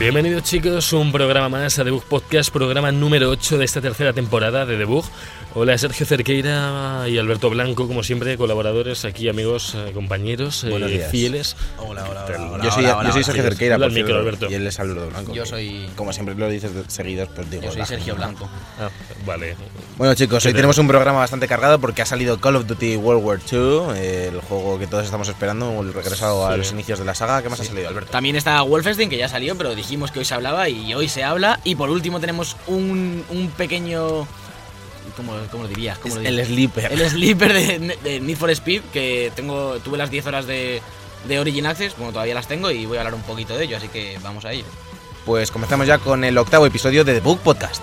Bienvenidos chicos, un programa más a Debug Podcast, programa número 8 de esta tercera temporada de Debug. Hola Sergio Cerqueira y Alberto Blanco, como siempre, colaboradores aquí, amigos, eh, compañeros, eh, fieles. Hola, hola, hola. hola, yo soy, hola, yo soy Sergio. Cerqueira, por micro, cierto, Alberto. y él es Alberto Blanco. Yo soy- Como siempre lo dices seguidos, pero digo. Yo soy. Sergio Blanco. Ah, vale. Bueno chicos, hoy ¿Qué tenemos un programa bastante cargado porque ha salido Call of Duty World War II, eh, el juego que todos estamos esperando, el regreso a Sí. los inicios de la saga. ¿Qué más ha salido, Alberto? También está Wolfenstein, que ya salió, pero dijimos que hoy se hablaba y hoy se habla. Y por último tenemos un, un pequeño... ¿Cómo, cómo lo dirías? ¿Cómo lo el dirías? Sleeper. El sleeper de, de Need for Speed, que tengo tuve las 10 horas de, de Origin Access, bueno, todavía las tengo y voy a hablar un poquito de ello, así que vamos a ir. Pues comenzamos ya con el octavo episodio de The Book Podcast.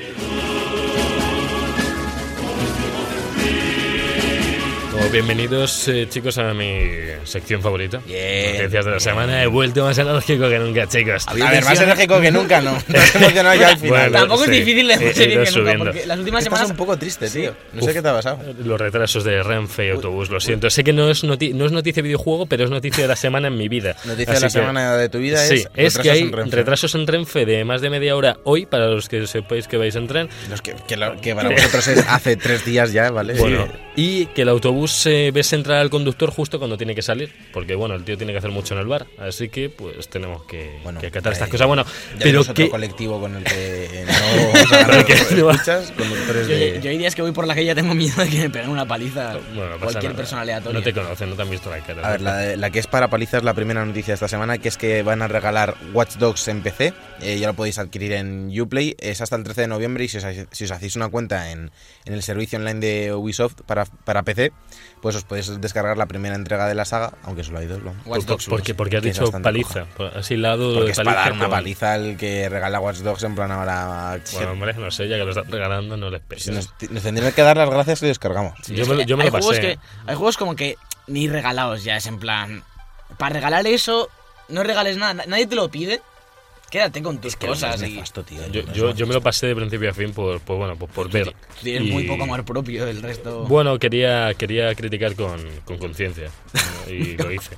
Bienvenidos eh, chicos a mi sección favorita. Bien, Noticias de la bien. semana. He vuelto más enérgico que nunca, chicos. A ver, más enérgico que nunca, ¿no? Emocionado ya al final. Bueno, Tampoco sí. es difícil de ido que nunca, subiendo. porque las últimas Estás semanas... un poco triste, tío. No Uf. sé qué te ha pasado. Los retrasos de Renfe y autobús, lo siento. Sé que no es, noti- no es noticia de videojuego, pero es noticia de la semana en mi vida. Noticia Así de la que- semana de tu vida Sí, es, es que retrasos hay en Renfe. retrasos en Renfe de más de media hora hoy, para los que sepáis que vais en tren. Los que, que lo- que para vosotros es hace tres días ya, ¿vale? Bueno, Sí. y que el autobús eh, ves entrar al conductor justo cuando tiene que salir, porque bueno, el tío tiene que hacer mucho en el bar, así que pues tenemos que, Bueno, que acatar eh, estas cosas. Bueno, Ya pero otro que colectivo con el que no escuchas, conductores Yo, de... yo hay días que voy por la calle y ya tengo miedo de que me peguen una paliza bueno, no cualquier nada. persona aleatoria. No te conocen, no te han visto la cara. A ver, la, la que es para palizas es la primera noticia de esta semana, que es que van a regalar Watch Dogs en PC. Eh, ya lo podéis adquirir en Uplay. Es hasta el 13 de noviembre y si os, si os hacéis una cuenta en, en el servicio online de Ubisoft para, para PC, pues os podéis descargar la primera entrega de la saga, aunque solo hay dos. ¿no? Watch Dogs ¿Por, qué, porque has dicho paliza? Por- Así lado Porque de es paliza. para dar una con- paliza al que regala Watch Dogs en plan ahora... Bueno, hombre, no sé, ya que lo están regalando, no les si nos, nos tendrían que dar las gracias y descargamos. yo, me, lo- yo me hay lo juegos pasé. que hay juegos como que ni regalados ya es en plan para regalar eso no regales nada na- nadie te lo pide quédate con tus Es cosas y nefasto, tío. Yo, yo, yo me lo pasé de principio a fin por, por bueno, por, por ver. tú tienes Y- muy poco amor propio el resto Bueno, quería, quería criticar con, con conciencia ¿no? y lo hice.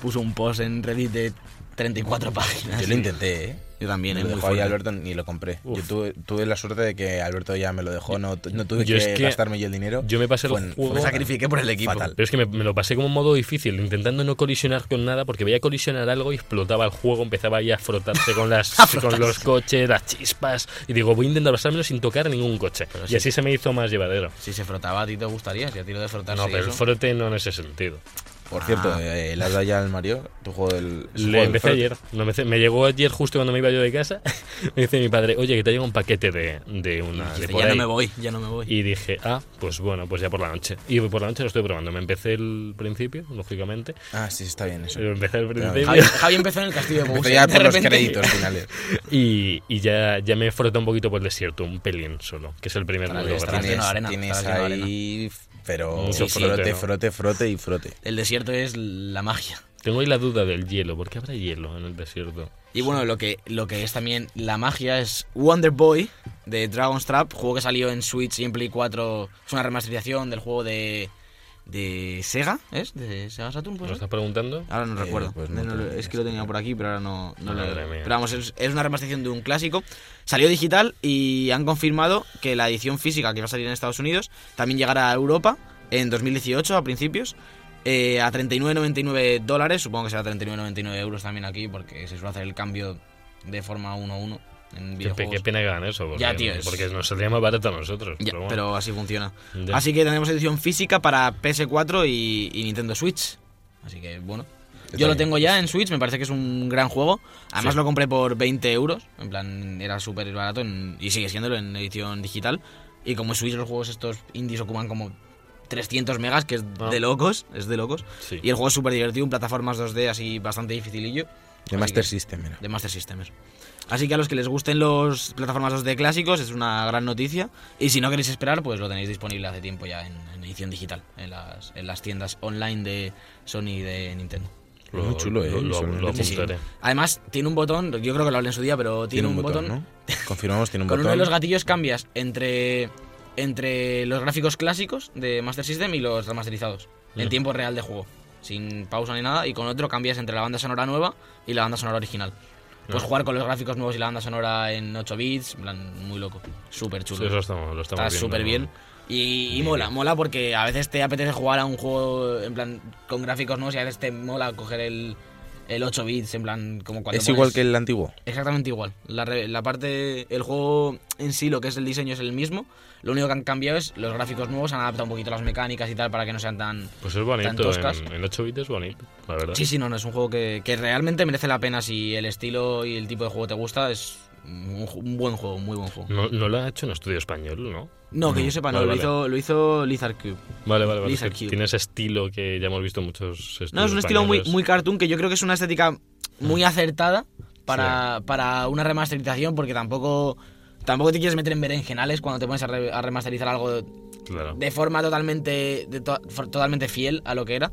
puso un post en Reddit de 34 páginas Yo lo intenté, ¿eh? yo también Me es lo muy dejó ahí fuerte. Alberto ni lo compré. Uf. Yo tuve, tuve la suerte de que Alberto ya me lo dejó, no, no tuve Yo que, es que gastarme yo el dinero. Yo me pasé el Fue juego. me sacrifiqué por el equipo Fatal. Pero es que me, me lo pasé como un modo difícil, intentando no colisionar con nada, porque veía colisionar algo y explotaba el juego, empezaba ahí a frotarse con, las, con los coches, las chispas. Y digo, voy a intentar pasármelo sin tocar a ningún coche. y sí. así se me hizo más llevadero. si se frotaba a ti te gustaría si a tiro de frotarse No, pero el frote no en ese sentido. Por cierto, Ah. eh, ¿le has dado ya al Mario? Tu juego del. Le juego empecé ayer. Empecé- me llegó ayer justo cuando me iba yo de casa. me dice mi padre, oye, que te llega un paquete de, de una. de ya no ahí". me voy ya no me voy Y dije, ah, pues bueno, pues ya por la noche. Y por la noche lo estoy probando. Me empecé el principio, lógicamente. Ah, sí, está bien eso. Pero empecé el principio. Javi, Javi empezó en el castillo de Bowser ya de por los repente- créditos finales. Y, y ya, ya me frotó un poquito por el desierto, un pelín solo, que es el primer mundo. lleno de arena, Pero Mucho frote, frote, ¿no? frote, frote y frote. el desierto es la magia Tengo ahí la duda del hielo. ¿Por qué habrá hielo en el desierto? Y bueno, lo que, lo que es también la magia es Wonder Boy de Dragon's Trap, juego que salió en Switch y en Play 4. Es una remasterización del juego de, de Sega, ¿es? ¿De Sega Saturn? ¿Me ¿puede lo estás preguntando? Ahora no Eh, recuerdo. pues no No, no, tengo es que lo tenía por aquí, pero ahora no, lo. Pero vamos, es, es una remasterización de un clásico. Salió digital y han confirmado que la edición física que va a salir en Estados Unidos también llegará a Europa en 2018 a principios. eh, a 39,99 dólares, supongo que será 39,99 euros también aquí, porque se suele hacer el cambio de forma 1-1 en Qué, qué pena que hagan eso. Porque, Ya, tío, es- porque nos saldría más barato a nosotros. Ya, pero bueno. pero así funciona. Ya. Así que tenemos edición física para PS4 y, y Nintendo Switch. Así que bueno. Está Yo lo tengo ya en Switch, me parece que es un gran juego. Además Sí. lo compré por 20 euros. En plan, era súper barato en- y sigue siéndolo en edición digital. Y como en Switch los juegos estos indies ocupan como 300 megas, que es Ah. de locos, es de locos. Sí. Y el juego es súper divertido, en plataformas 2D así bastante dificilillo. De Master que- System, era. de Master System. eso. Así que a los que les gusten los plataformas 2D clásicos es una gran noticia. Y si no queréis esperar, pues lo tenéis disponible hace tiempo ya en, en edición digital, en las, en las tiendas online de Sony y de Nintendo. Muy chulo, eh, Lo, lo- lo sí. apuntaré. Además, tiene un botón, yo creo que lo hablé en su día, pero tiene, un, botón, ¿no? Confirmamos, tiene un con botón. uno de los gatillos cambias entre, entre los gráficos clásicos de Master System y los remasterizados, en tiempo real de juego, sin pausa ni nada, y con otro cambias entre la banda sonora nueva y la banda sonora original. Puedes Ah. jugar con los gráficos nuevos y la banda sonora en 8 bits, en plan, muy loco, súper chulo. Sí, eso estamos, lo estamos Está súper bien. Y, y mola, mola porque a veces te apetece jugar a un juego en plan con gráficos nuevos y a veces te mola coger el, el 8 bits, en plan como cuando Es igual pones- que el antiguo. Exactamente igual. La, re- la parte, el juego en sí, lo que es el diseño es el mismo. Lo único que han cambiado es los gráficos nuevos, han adaptado un poquito las mecánicas y tal para que no sean tan... Pues es bonito, en, en 8 bits es bonito, la verdad. Sí, sí, no, no, es un juego que, que realmente merece la pena si el estilo y el tipo de juego te gusta. Es un, buen juego, muy buen juego. No, no lo ha hecho en estudio español, ¿no? No, que yo sepa, no, Vale, lo, vale. hizo, lo hizo Lizard Cube. Vale, vale, vale. Cube. tiene ese estilo que ya hemos visto en muchos estudios No, es un estilo muy, muy cartoon que yo creo que es una estética muy acertada para, para una remasterización porque tampoco, tampoco te quieres meter en berenjenales cuando te pones a, re- a remasterizar algo Claro. de forma totalmente, de to- totalmente fiel a lo que era.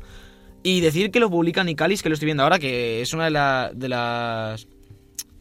Y decir que lo publica Nicalis, que lo estoy viendo ahora, que es una de, la- de las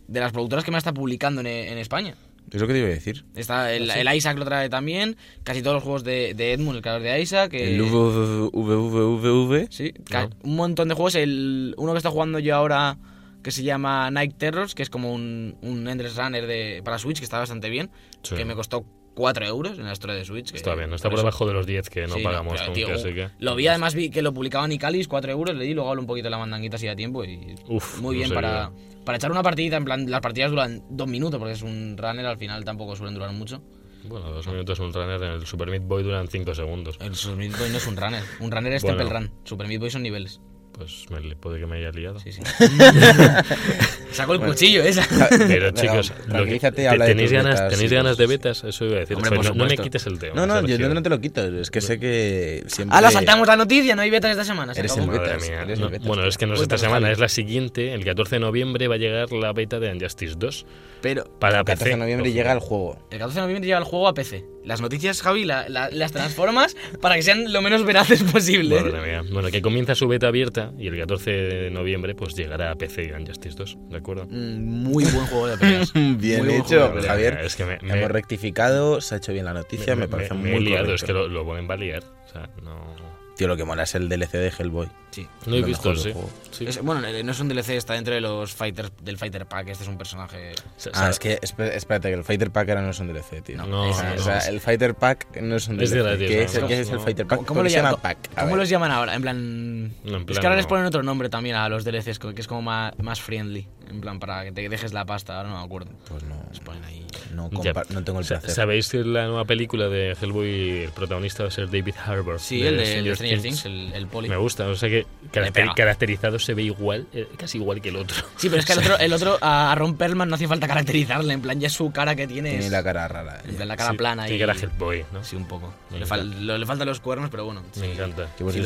de las productoras que más está publicando en, en España. Es lo que te iba a decir. Está el, el Isaac lo trae también, casi todos los juegos de, de Edmund, el creador de Isaac. El VVVV. Sí, No. un montón de juegos. El, uno que está jugando yo ahora que se llama Night Terrors, que es como un, un Endless Runner de, para Switch, que está bastante bien, Sí. que me costó 4 euros en la store de Switch. que- Está bien, no está por debajo de los 10 que no Sí, pagamos tío, así que... Lo vi, además vi que lo publicaba Nicalis, 4 euros, le di, luego hablo un poquito de la mandanguita si da tiempo y Uf, muy bien para, para echar una partidita, en plan, las partidas duran dos minutos porque es un runner, al final tampoco suelen durar mucho. Bueno, dos minutos un runner en el Super Meat Boy duran 5 segundos. El Super Meat Boy no es un runner, un runner es Bueno. Temple Run, Super Meat Boy son niveles. Pues me, puede que me haya liado. Sí, sí. Saco el cuchillo esa. Pero chicos, lo que- te- ¿tenéis, ganas, betas ¿tenéis ganas de betas? Eso iba a decir. Hombre, no, no me quites el tema. No, no, yo no te lo quito. Es que sé que siempre. Ahora saltamos la noticia, no hay betas esta semana. se Eres acabó. el Madre betas, mía. eres No, el betas. bueno, es que no es esta semana, es la siguiente. El 14 de noviembre va a llegar la beta de Injustice 2 Pero para El 14 PC. de noviembre Ojo. llega el juego. el 14 de noviembre llega el juego a PC. Las noticias, Javi, la- la- las transformas para que sean lo menos veraces posible. Madre mía. Bueno, que comienza su beta abierta y el 14 de noviembre pues llegará a PC Injustice 2, ¿de acuerdo? Mm, Muy buen juego de peleas. Bien Muy hecho. Javier. Es que me, me- Hemos rectificado, se ha hecho bien la noticia, me, parece me muy liado, correcto. es que lo, lo va a liar. O sea, no... Tío, lo que mola es el DLC de Hellboy. Sí. No he Lo visto, sí. juego. sí. Es- bueno, eh, no es un DLC, está dentro de los fighters del Fighter Pack. Este es un personaje. Ah, es que espé- espérate, que el Fighter Pack ahora no es un DLC, tío. No, No, o sea, no, o sea, no. el Fighter Pack no es un Es DLC. ¿Qué ¿no? es, el- qué es el No. Fighter Pack? ¿Cómo, ¿Por cómo qué lo llaman? Pack? ¿Cómo los llaman ahora? En plan. No, en es que ahora les ponen otro nombre también a los DLCs, que es como más, más friendly. En plan, para que te dejes la pasta. Ahora no me acuerdo. Pues no, Les ponen ahí. no, Ya. compa- no tengo el placer. ¿Sabéis que la nueva película de Hellboy, el protagonista va a ser David Harbour? Sí, el de, el de Stranger Things, el, el poli. Me gusta, o sea que caracter- caracterizado se ve igual, eh, casi igual que el otro. Sí, pero es que el otro, el otro a, Ron Perlman no hacía falta caracterizarle. En plan, ya su cara que tiene. Tiene es- la cara rara. En plan, la cara Sí, plana y. Tiene cara Hellboy, ¿no? Sí, un poco. Le, fal- lo- le faltan los cuernos, pero bueno. Me sí. encanta. Sí,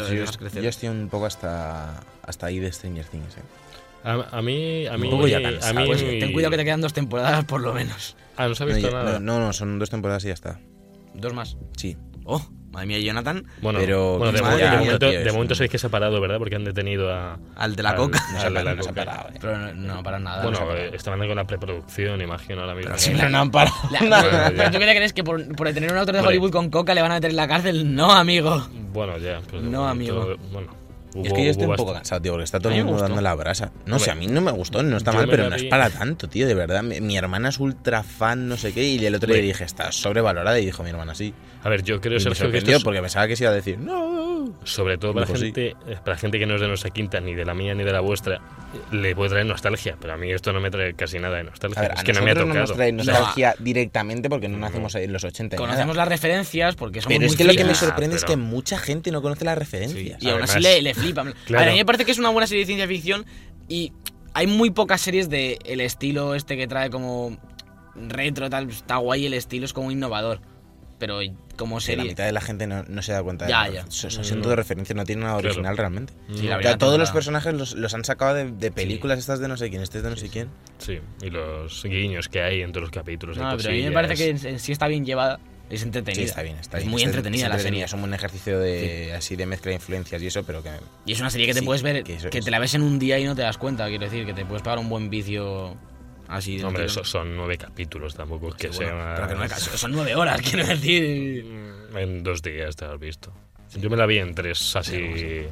yo, estoy un poco hasta, hasta ahí de Stranger Things. ¿eh? A, a mí, a mí, poco ya a mí, Pues ten cuidado que te quedan dos temporadas por lo menos. Ah, no se ha No, visto ya- nada. no, no, no, son dos temporadas y ya está. Dos más. Sí. Oh, madre mía, Jonathan. Bueno, Pero- bueno, de, Madre momento, tío, de es momento un- sabéis que se ha parado, ¿verdad? Porque han detenido a... Al de la al- coca. No se al de ha- la no se ha coca. parado, eh. Pero no, no para nada. no Bueno, eh, estaban con la preproducción, imagino, ahora mismo. Sí, Pero no han parado. La- Bueno, pero. ¿Tú qué te crees que por, por tener un autor de Vale. Hollywood con coca le van a meter en la cárcel? No, amigo. Bueno, ya. pero de No, momento, amigo. Bueno, hubo- es que yo estoy un poco cansado, tío, porque está todo el mundo dando la brasa. No sé, a mí no me gustó, no está yo mal, pero no es para tanto, tío, de verdad. Mi, mi hermana es ultra fan, no sé qué, y el otro día dije, está sobrevalorada, y dijo mi hermana, sí. A ver, yo creo, Y me Sergio, que esto es- porque pensaba que se iba a decir, no. Sobre todo para sí. gente, eh, para gente que no es de nuestra quinta, ni de la mía ni de la vuestra, le puede traer nostalgia, pero a mí esto no me trae casi nada de nostalgia. A ver, es a que no me ha no nos trae nostalgia directamente porque no nacimos en los 80 y nada. Conocemos las referencias porque somos Pero muy es que lo que me sorprende es que mucha gente no conoce las referencias. Y aún así Además- le, le flipan. A Claro. ver, a mí me parece que es una buena serie de ciencia ficción y hay muy pocas series de el estilo este que trae como retro, tal. Está guay, el estilo es como innovador. Pero como Que la serie. mitad de la gente no, no se da cuenta Ya, de ya. Son, son No. todo referencias, no tiene nada Claro. original realmente. Sí, la O verdad, sea, todos los personajes los, los han sacado de, de películas estas de no sé quién, este es de no sé quién. Sí, y los guiños que hay entre los capítulos. No, pero a mí me parece que en, en sí está bien llevada. Es entretenida. Sí, está bien, está es muy Es- entretenida la entretenida, serie. Es un buen ejercicio de así de mezcla de influencias y eso, pero que Y es una serie que te Sí, puedes ver, que que, te la ves en un día y no te das cuenta. Quiero decir, que te puedes pegar un buen vicio así. de Hombre, un tirón. eso son nueve capítulos, tampoco es que Sí, bueno, sea. pero que no me caso. Son nueve horas, quiero decir. En dos días te has visto. Yo me la vi en tres, así.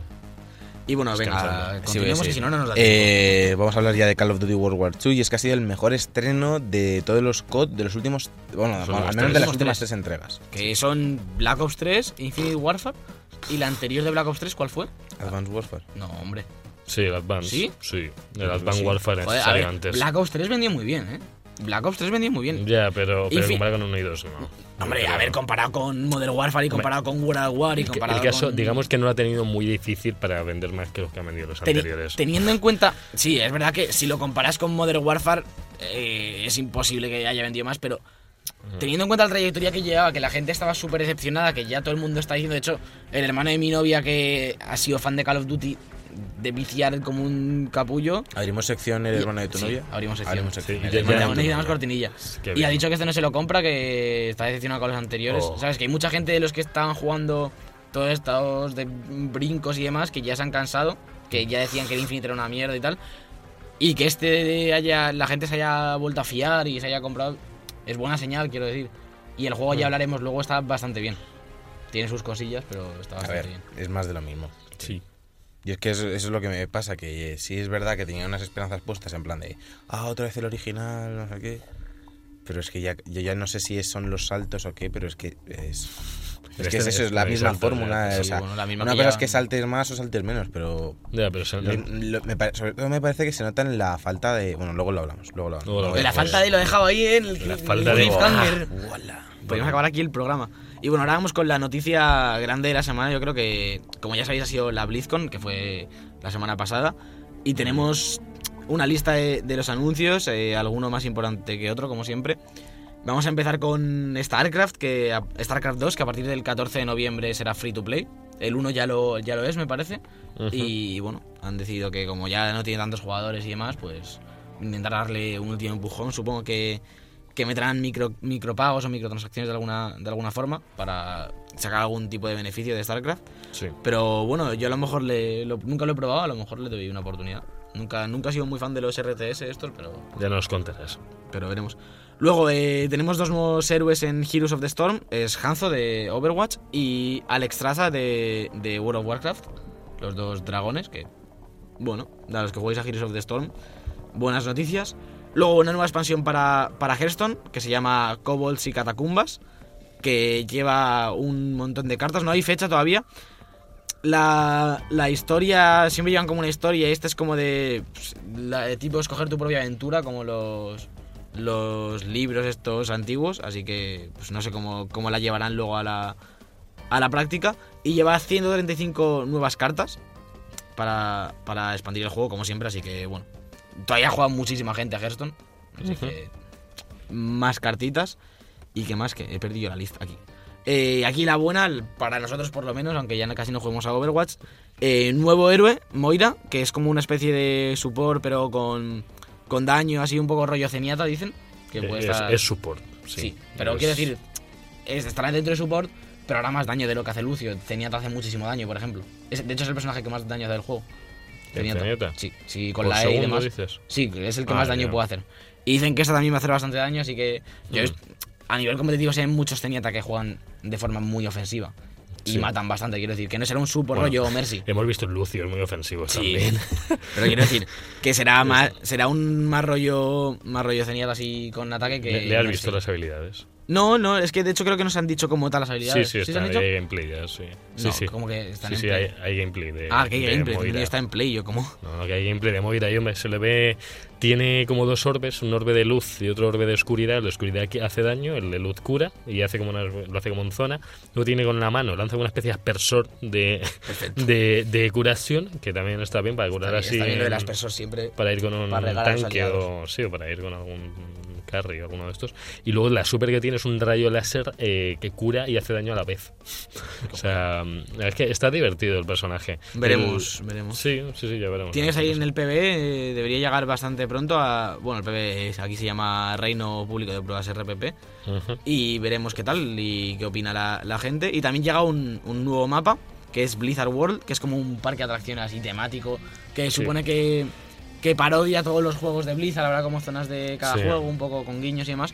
Y bueno, venga, continuemos sí. que si no, no nos da. Eh, vamos a hablar ya de Call of Duty World War II y es que ha sido el mejor estreno de todos los COD de los últimos, bueno, al menos tres. de las últimas tres. tres entregas. Que son Black Ops 3, Infinite Warfare. ¿Y la anterior de Black Ops 3 cuál fue? Advanced Warfare. No, hombre. Sí, el Advance. ¿Sí? Sí, el Advance Sí. Warfare Joder, salió ver, antes. Black Ops 3 vendía muy bien, ¿eh? Black Ops 3 vendía muy bien. Ya, pero, pero comparado con 1 y 2, no. Hombre, Pero- a ver, comparado con Modern Warfare y comparado con World at War y comparado el caso, con... digamos que no lo ha tenido muy difícil para vender más que los que han vendido los Teni- anteriores. teniendo en cuenta, sí, es verdad que si lo comparas con Modern Warfare eh, es imposible que haya vendido más, pero teniendo en cuenta la trayectoria que llevaba, que la gente estaba súper decepcionada, que ya todo el mundo está diciendo, de hecho, el hermano de mi novia que ha sido fan de Call of Duty, de viciar como un capullo. ¿Abrimos sección el Y- hermano de tu sí, novia? abrimos sección. Abrimos sección. Sí, El ya- necesitamos cortinilla. Qué Y bien. ha dicho que este no se lo compra, que está decepcionado con los anteriores. Oh. ¿Sabes? Que hay mucha gente de los que estaban jugando todos estos de brincos y demás que ya se han cansado, que ya decían que el Infinite era una mierda y tal. Y que este haya, la gente se haya vuelto a fiar y se haya comprado, es buena señal, quiero decir. Y el juego ya hablaremos luego, está bastante bien. Tiene sus cosillas, pero está A bastante ver, bien. es más de lo mismo. Sí. Y es que eso, eso es lo que me pasa, que eh, sí es verdad que tenía unas esperanzas puestas en plan de, ah, otra vez el original, no sé qué. Pero es que ya, yo ya no sé si son los saltos o qué, pero es que es... Es que es Este- eso, es la misma fórmula. o sea, bueno, la misma una cosa ya- es que saltes más o saltes menos, pero Ya, pero se- lo- lo- me pare- sobre todo me parece que se nota en la falta de... Bueno, luego lo hablamos, luego lo hablamos. Luego la falta de lo he dejado ahí en el La el falta de-. Podríamos acabar aquí el programa. Y bueno, ahora vamos con la noticia grande de la semana. Yo creo que, como ya sabéis, ha sido la BlizzCon, que fue la semana pasada. Y tenemos una lista de, de los anuncios, eh, alguno más importante que otro, como siempre. Vamos a empezar con StarCraft, que StarCraft 2, que a partir del 14 de noviembre será free to play. El 1 ya lo, ya lo es, me parece. Ujú. Y bueno, han decidido que como ya no tiene tantos jugadores y demás, pues intentar darle un último empujón. Supongo que, que meterán micro, micropagos o microtransacciones de alguna, de alguna forma para sacar algún tipo de beneficio de StarCraft. Sí. Pero bueno, yo a lo mejor le, lo- nunca lo he probado, a lo mejor le doy una oportunidad. Nunca, nunca he sido muy fan de los RTS estos, pero, Ya nos contarás. pero veremos. Luego eh, tenemos dos nuevos héroes en Heroes of the Storm. Es Hanzo de Overwatch y Alex Traza de, de World of Warcraft. Los dos dragones que, bueno, a los que jugáis a Heroes of the Storm, buenas noticias. Luego una nueva expansión para, para Hearthstone que se llama Kobolds y Catacumbas. Que lleva un montón de cartas. No hay fecha todavía. La, la historia, siempre llevan como una historia. y Esta es como de, pues, la, de tipo escoger tu propia aventura, como los, los libros estos antiguos. Así que pues no sé cómo, cómo la llevarán luego a la, a la práctica. Y lleva 135 nuevas cartas para, para expandir el juego, como siempre. Así que bueno, todavía juega muchísima gente a Hearthstone. Así que más cartitas. Y que más que he perdido la lista aquí. Eh, aquí la buena, para nosotros por lo menos, aunque ya casi no juguemos a Overwatch, eh, nuevo héroe, Moira, que es como una especie de support, pero con, con daño, así un poco rollo ceniata, dicen. Que puede es, estar- es support. Sí, Sí, pero Es- quiero decir, es, estará dentro de support, pero hará más daño de lo que hace Lucio. Zenyatta hace muchísimo daño, por ejemplo. De hecho, es el personaje que más daño hace del juego. ¿El Zenyatta? Sí, sí, con ¿Por la E y demás. dices? Sí, es el que Ah, más daño puede hacer. Y dicen que esta también va a hacer bastante daño, así que yo Mm. a nivel competitivo sé muchos Zenyatta que juegan de forma muy ofensiva. Y Sí. matan bastante, quiero decir. Que no será un super Bueno, rollo Mercy. Hemos visto Lucio, es muy ofensivo Sí. también. Pero quiero decir que será más será un más rollo más rollo Zenyatta así con ataque que ¿Le, le has Mercy. visto las habilidades? No, no, es que de hecho creo que nos han dicho como tal las Sí, habilidades. sí, se está, han hay gameplay ya, sí. Sí, No, sí. como que están Sí, en sí, play. hay, hay gameplay de Ah, que hay gameplay, está en play, yo como. No, no, que hay gameplay de Moira y hombre, se le ve, tiene como dos orbes, un orbe de luz y otro orbe de oscuridad. El de oscuridad hace daño, el de luz cura y hace como una, lo hace como en zona. Luego tiene con la mano, lanza una especie de aspersor de, de, de curación, que también está bien para curar Está, así. está bien lo de en- las personas siempre. para ir con un tanque o sí, o para ir con algún Carry o alguno de estos. Y luego la super que tiene es un rayo láser eh, que cura y hace daño a la vez. o sea, es que está divertido el personaje. Veremos, El- veremos. Sí, sí, sí, ya veremos. Tienes ahí en el PB, eh, debería llegar bastante pronto a... Bueno, el PB es- aquí se llama Reino Público de Pruebas RPP. Ujú. Y veremos qué tal y qué opina la, la gente. Y también llega un, un nuevo mapa, que es Blizzard World, que es como un parque de atracciones así temático, que Sí. supone que, que parodia todos los juegos de Blizzard, habrá como zonas de cada Sí. juego, un poco con guiños y demás.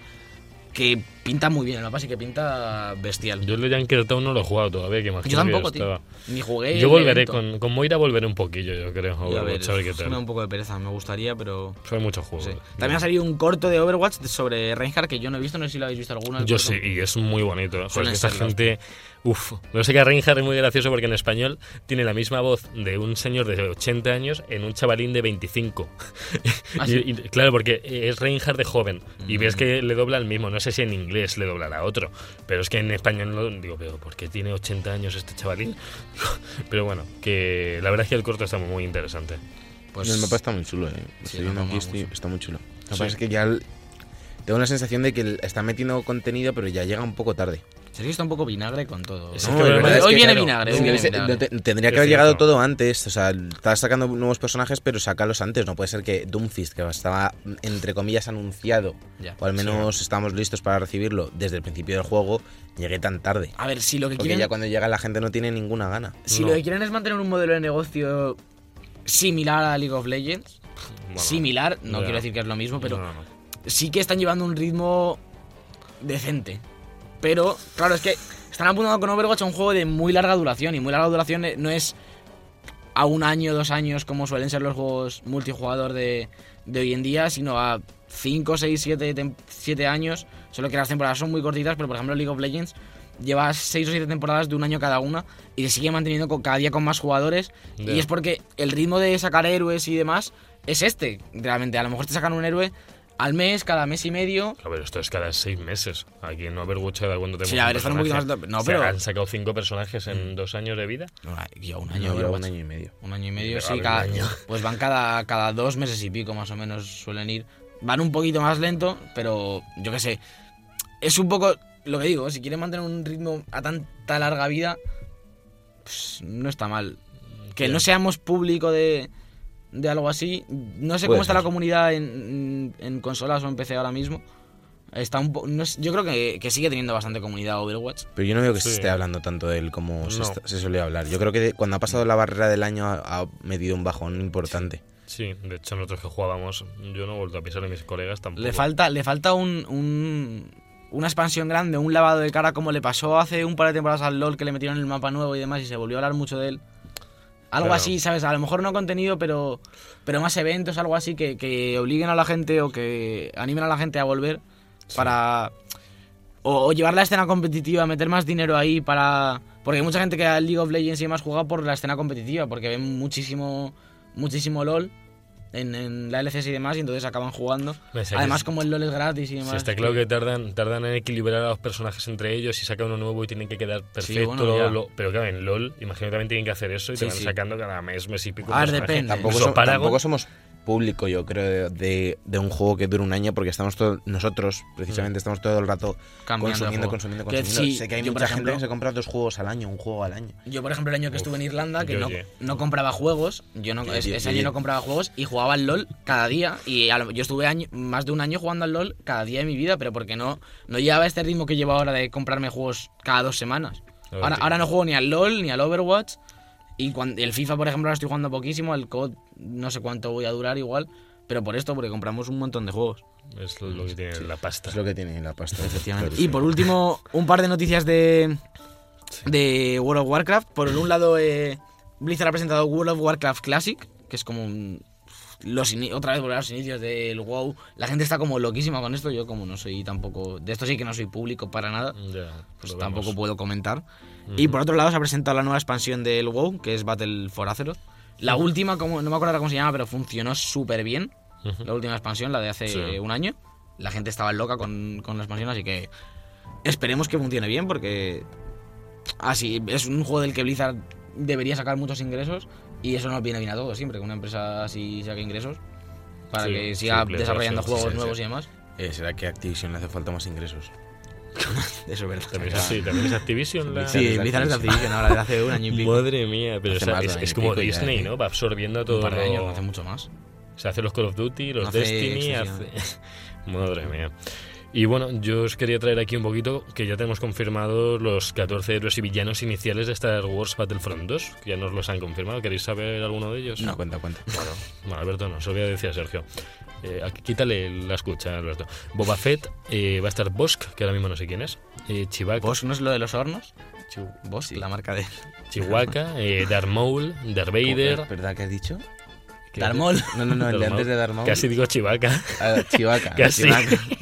Que pinta muy bien el mapa, sí que pinta bestial. Yo el de Junkertown no lo he jugado todavía, que imagino Yo que tampoco, estaba- tío. Ni jugué. Yo volveré, con, con Moira volveré un poquillo, yo creo. a Y a ver, Overwatch, a ver qué me da un tal. poco de pereza, me gustaría, pero... Son muchos juegos. sí. También ha salido un corto de Overwatch sobre Reinhardt que yo no he visto, no sé si lo habéis visto alguno. Yo sí, y es muy bonito. ¿eh? Joder, es que esta gente. Uf, no sé que Reinhardt es muy gracioso porque en español tiene la misma voz de un señor de 80 años en un chavalín de 25. ¿Ah, Y- sí? y, claro, porque es Reinhardt de joven y Mm. ves que le dobla el mismo. No sé si en inglés le doblará otro, pero es que en español no digo, pero ¿por qué tiene 80 años este chavalín? pero bueno, que la verdad es que el corto está muy interesante. Pues el mapa está muy chulo, eh. Sí, aquí, estoy- está muy chulo. Lo que Sí. pasa es que ya el- tengo la sensación de que el- está metiendo contenido, pero ya llega un poco tarde. Sergio está un poco vinagre con todo. Es No, que de hoy- viene claro, vinagre, hoy viene no tendría que haber llegado todo antes. O sea, estás sacando nuevos personajes, pero sácalos antes. No puede ser que Doomfist, que estaba entre comillas anunciado, Ya. o al menos estamos listos para recibirlo desde el principio del juego, llegue tan tarde. A ver, si lo que Porque quieren, ya cuando llega la gente no tiene ninguna gana. si No. lo que quieren es mantener un modelo de negocio similar a League of Legends, Bueno, similar, no ya. quiero decir que es lo mismo, pero no, no. sí que están llevando un ritmo decente. Pero, claro, es que están apuntando con Overwatch a un juego de muy larga duración. Y muy larga duración eh, no es a un año, dos años, como suelen ser los juegos multijugador de, de hoy en día, sino a 5, 6, 7, años. Solo que las temporadas son muy cortitas, pero por ejemplo League of Legends lleva 6 o 7 temporadas de un año cada una y se sigue manteniendo con, cada día con más jugadores. Y es porque el ritmo de sacar héroes y demás es este, realmente. A lo mejor te sacan un héroe al mes, cada mes y medio. A ver, esto es cada seis meses. Aquí en Overwatch cada cuando tenemos Sí, a ver, están un poquito más- no, pero- Mm. han sacado cinco personajes en dos años de vida. No, ya un No, año, Overwatch. un año y medio. Un año y medio, sí, cada, año. pues van cada, cada dos meses y pico más o menos suelen ir. Van un poquito más lento, pero yo qué sé. Es un poco lo que digo, si quieren mantener un ritmo a tanta larga vida, pues no está mal. Que no seamos público de, de algo así. No sé Puede cómo está ser. la comunidad en, en consolas o en PC ahora mismo. Está un po- no es- yo creo que, que sigue teniendo bastante comunidad Overwatch. Pero yo no veo que Sí. se esté hablando tanto de él como se, está- se suele hablar. Yo creo que de- cuando ha pasado la barrera del año ha, ha medido un bajón importante. Sí, de hecho nosotros que jugábamos, yo no he vuelto a pisar a mis colegas tampoco. Le falta, le falta un, un- una expansión grande, un lavado de cara como le pasó hace un par de temporadas al LOL que le metieron el mapa nuevo y demás y se volvió a hablar mucho de él. Algo Claro. así, ¿sabes? A lo mejor no contenido, pero, pero más eventos, algo así que, que obliguen a la gente o que animen a la gente a volver para... O, o llevar la escena competitiva, meter más dinero ahí para... Porque hay mucha gente que a League of Legends y demás juega por la escena competitiva, porque ven muchísimo, muchísimo LOL en, en la LCS y demás y entonces acaban jugando. Además, como el LOL es gratis y demás. Sí, está claro que tardan, tardan en equilibrar a los personajes entre ellos y sacan uno nuevo y tienen que quedar perfecto. bueno, ya. lo- pero claro, en LOL, imagino que también tienen que hacer eso y Sí, te van sí. sacando cada mes, mes y pico. A ver, personaje. depende. Tampoco, so- tampoco somos público, yo creo, de, de un juego que dure un año porque estamos todos, nosotros, precisamente, estamos todo el rato Cambiando consumiendo, consumiendo, consumiendo. sí, sé que hay yo, mucha gente ejemplo- que se compra dos juegos al año, un juego al año. Yo, por ejemplo, el año que Uf, estuve en Irlanda, que yo no, no compraba juegos, yo no, Yo- ese yo- ese yo- año yo- no compraba juegos y jugaba al LOL cada día. Y a lo- yo estuve año- más de un año jugando al LOL cada día de mi vida, pero porque no, no llevaba este ritmo que llevo ahora de comprarme juegos cada dos semanas. Ahora, ahora no juego ni al LOL ni al Overwatch. Y cuando, el FIFA, por ejemplo, ahora estoy jugando poquísimo. El COD, no sé cuánto voy a durar igual. Pero por esto, porque compramos un montón de juegos. Es lo que tiene la pasta. Es lo que tiene la pasta. Efectivamente. Y sí. por último, un par de noticias de, de World of Warcraft. Por un lado, eh, Blizzard ha presentado World of Warcraft Classic, que es como un- los otra vez volver a los inicios del WoW. La gente está como loquísima con esto. Yo como no soy tampoco... De esto sí que no soy público para nada. Ya, Pues tampoco vemos. puedo comentar. Y por otro lado se ha presentado la nueva expansión del WoW, que es Battle for Azeroth. La última, como, no me acuerdo cómo se llama, pero funcionó súper bien. La última expansión, la de hace Sí. un año. La gente estaba loca con, con la expansión, así que esperemos que funcione bien, porque así es un juego del que Blizzard debería sacar muchos ingresos y eso nos viene bien a todos siempre, que una empresa así saque ingresos para Sí, que siga sí, desarrollando sí, juegos nuevos y demás. Eh, ¿Será que a Activision le hace falta más ingresos? Eso es verdad. También es así, también es Activision la... Sí, Blizzard es Activision ahora desde hace un año y pico. Madre mía, pero o sea, es, es como pico ya, Disney, ¿eh? ¿no? Va absorbiendo todo Un par de años, no hace mucho más. Se hace los Call of Duty, los Hace Destiny, hace... Madre mía. Y bueno, yo os quería traer aquí un poquito que ya tenemos confirmados los 14 héroes y villanos iniciales de Star Wars Battlefront 2, que ya nos los han confirmado. ¿Queréis saber alguno de ellos? No, cuenta, cuenta. Bueno, no, Alberto no, se lo voy a decir a Sergio. Eh, aquí- quítale la escucha, Alberto. Boba Fett, eh, va a estar Bosk, que ahora mismo no sé quién es. Eh, Chewbacca, ¿Bosch no es lo de los hornos? Chiu- Bosch, Sí. la marca de... Chihuahua, eh, Darth Maul, Darth Vader. ¿Verdad que has dicho? ¿qué- Darmol. No, no, no, el de Darth antes de Maul. Casi digo Chivaca. Ah, Chewbacca. Casi. Yo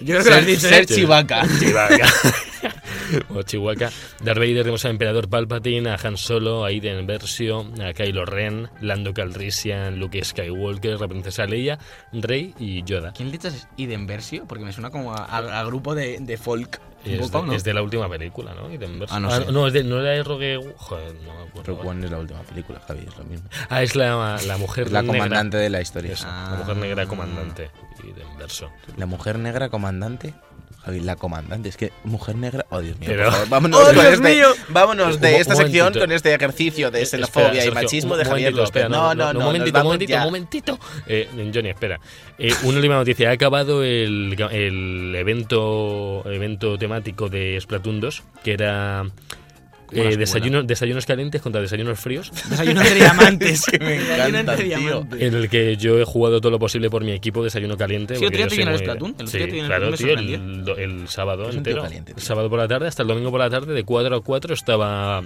creo que lo has dicho, Ser ¿eh? Chewbacca. Chivaca. o Chihuahua. Darth Vader tenemos a Emperador Palpatine, a Han Solo, a Iden Versio, a Kylo Ren, Lando Calrissian, Luke Skywalker, la princesa Leia, Rey y Yoda. ¿Quién le echas Iden Versio? Porque me suena como a, grupo de folk. Es poco, de, ¿no? es de la última película, ¿no? Ah, no sé. no, es de, no era de Rogue... Joder, no me acuerdo. Rogue One es la última película, Javi, es lo mismo. Ah, es la, la mujer la negra. comandante de la historia. Eso, Ah. la mujer negra comandante. Iden Verso. La mujer negra comandante. Javi, la comandante. Es que mujer negra. Oh, Dios mío. Pero- por favor, vámonos, ¡Oh, Dios este- mío! vámonos de esta sección con este ejercicio de Eh, xenofobia espera, y Sergio, machismo un- de Javier López. espera, No, no, no. Un momentito, un momentito, momentito. Eh, Johnny, espera. Eh, una última noticia. Ha acabado el, el evento, evento temático de Splatoon 2, que era eh, Buena desayuno- desayunos calientes contra desayunos fríos, Desayuno de diamantes. que me tío. diamantes. en el que yo he jugado todo lo posible por mi equipo desayuno caliente. Sí, otro día muy- Splatoon, el Sí, llenas claro, tío, el, el sábado entero. caliente, el sábado por la tarde hasta el domingo por la tarde, de 4 a 4 estaba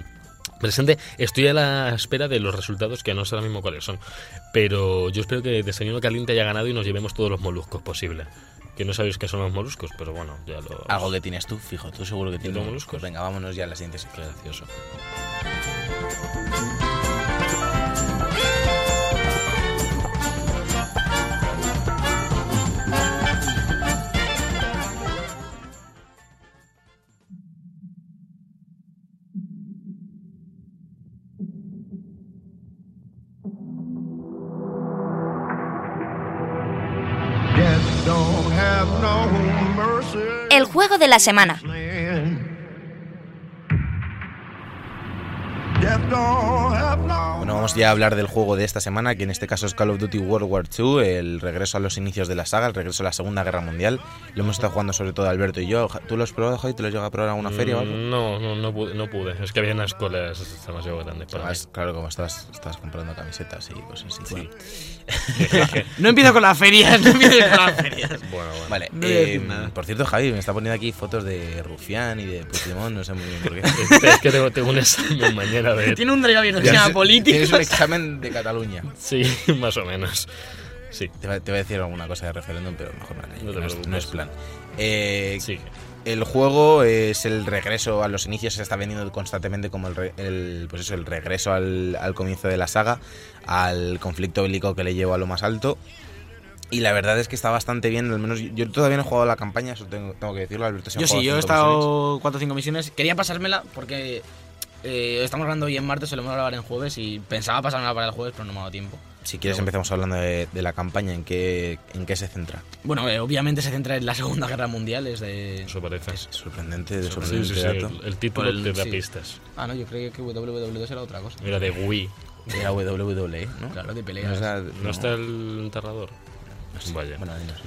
presente. Estoy a la espera de los resultados, que no sé ahora mismo cuáles son. Pero yo espero que Desayuno Caliente haya ganado y nos llevemos todos los moluscos posible. Que no sabéis qué son los moluscos, pero bueno, ya lo... Algo que tienes tú, fijo, tú seguro que tienes tengo moluscos. Venga, vámonos ya a la siguiente sección. gracioso. La semana. Bueno, vamos ya a hablar del juego de esta semana, que en este caso es Call of Duty World War II, el regreso a los inicios de la saga, el regreso a la Segunda Guerra Mundial. Lo hemos estado jugando sobre todo Alberto y yo. ¿Tú lo has probado, Javi? ¿Te lo has llegado a probar en alguna feria o algo? No, no, no pude, no pude. Es que había unas colas demasiado grandes para mí. Además, claro, como estás, estás comprando camisetas y cosas así. Bueno, No empiezo con las ferias, no empiezo con las ferias. Bueno, bueno. Vale, No eh, por cierto, Javi, me está poniendo aquí fotos de Rufián y de Puigdemont, no sé muy bien por qué. es que tengo, tengo un examen mañana de... Tiene un drive abierto que se llama sé, políticos. Tienes un examen de Cataluña. Sí, más o menos. Sí, Te va, te voy a decir alguna cosa de referéndum, pero mejor no, No no es plan. Eh, sí. El juego es el regreso a los inicios, se está vendiendo constantemente como el, el- pues eso, el regreso al, al comienzo de la saga, al conflicto bélico que le llevó a lo más alto. Y la verdad es que está bastante bien, al menos yo, todavía no he jugado la campaña, eso tengo, tengo que decirlo, Alberto. ha Yo sí, yo he estado 4 o 5 misiones. Quería pasármela porque eh, estamos grabando hoy en martes, solemos grabar en jueves y pensaba pasármela para el jueves, pero no me ha dado tiempo. Si quieres empezamos hablando de, de la campaña, ¿en qué, en qué se centra? Bueno, eh, obviamente se centra en la Segunda Guerra Mundial, es de... Eso parece. Sorprendente, de Sí, sorprendente sí, sí, dato. El, el título el- te da sí. pistas. Ah, no, yo creía que WW2 era otra cosa. Era de Wii. Era WWE, ¿no? Claro, de No, peleas. es la- ¿No, no, está el enterrador? sé. Vaya.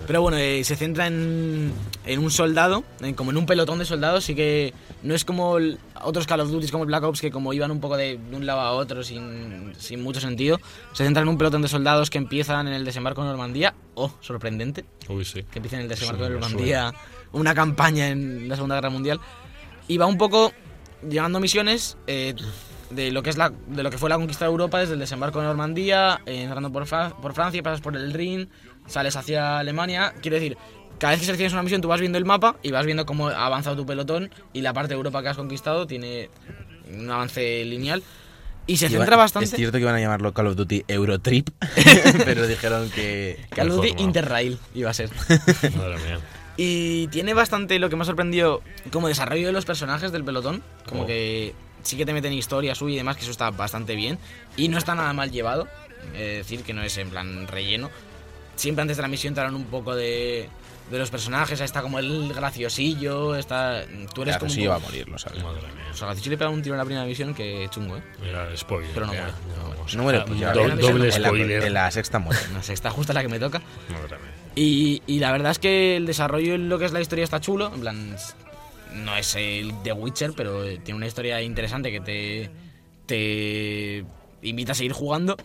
Pero bueno, eh, se centra en, en un soldado, en- como en un pelotón de soldados, sí que no es como el- otros Call of Duty como el Black Ops que como iban un poco de, de un lado a otro sin, sin mucho sentido. Se centra en un pelotón de soldados que empiezan en el desembarco de Normandía. Oh, sorprendente, Uy, sí. que empiecen en el desembarco Sí, de Normandía, una campaña en la Segunda Guerra Mundial. Y va un poco llevando misiones eh, de lo que es la de lo que fue la conquista de Europa desde el desembarco de Normandía, eh, entrando por, Fra- por Francia, pasas por el Rin, sales hacia Alemania. Quiero decir, cada vez que seleccionas una misión tú vas viendo el mapa y vas viendo cómo ha avanzado tu pelotón y la parte de Europa que has conquistado tiene un avance lineal. Y se centra bastante Es cierto que iban a llamarlo Call of Duty Eurotrip, pero dijeron que... que Call of Duty. Interrail iba a ser. Madre mía. Y tiene bastante lo que me ha sorprendido como desarrollo de los personajes del pelotón. Como Oh. que sí que te meten historia suya y demás, que eso está bastante bien. Y no está nada mal llevado. Es decir, que no es en plan relleno. Siempre antes de la misión te hablan un poco de, de los personajes. Ahí está como el graciosillo, está... Tú eres como... va a morir, lo sabes. Madre mía. O sea, graciosillo le pega un tiro en la primera misión que chungo, ¿eh? Mira, spoiler. Pero no muere. no, muere, pues ya, do- en la- doble en la, spoiler. en la sexta muere. No sé, está justa la que me toca. Madre mía. Y, y la verdad es que el desarrollo en lo que es la historia está chulo. En plan, no es el The Witcher, pero tiene una historia interesante que te, te invita a seguir jugando.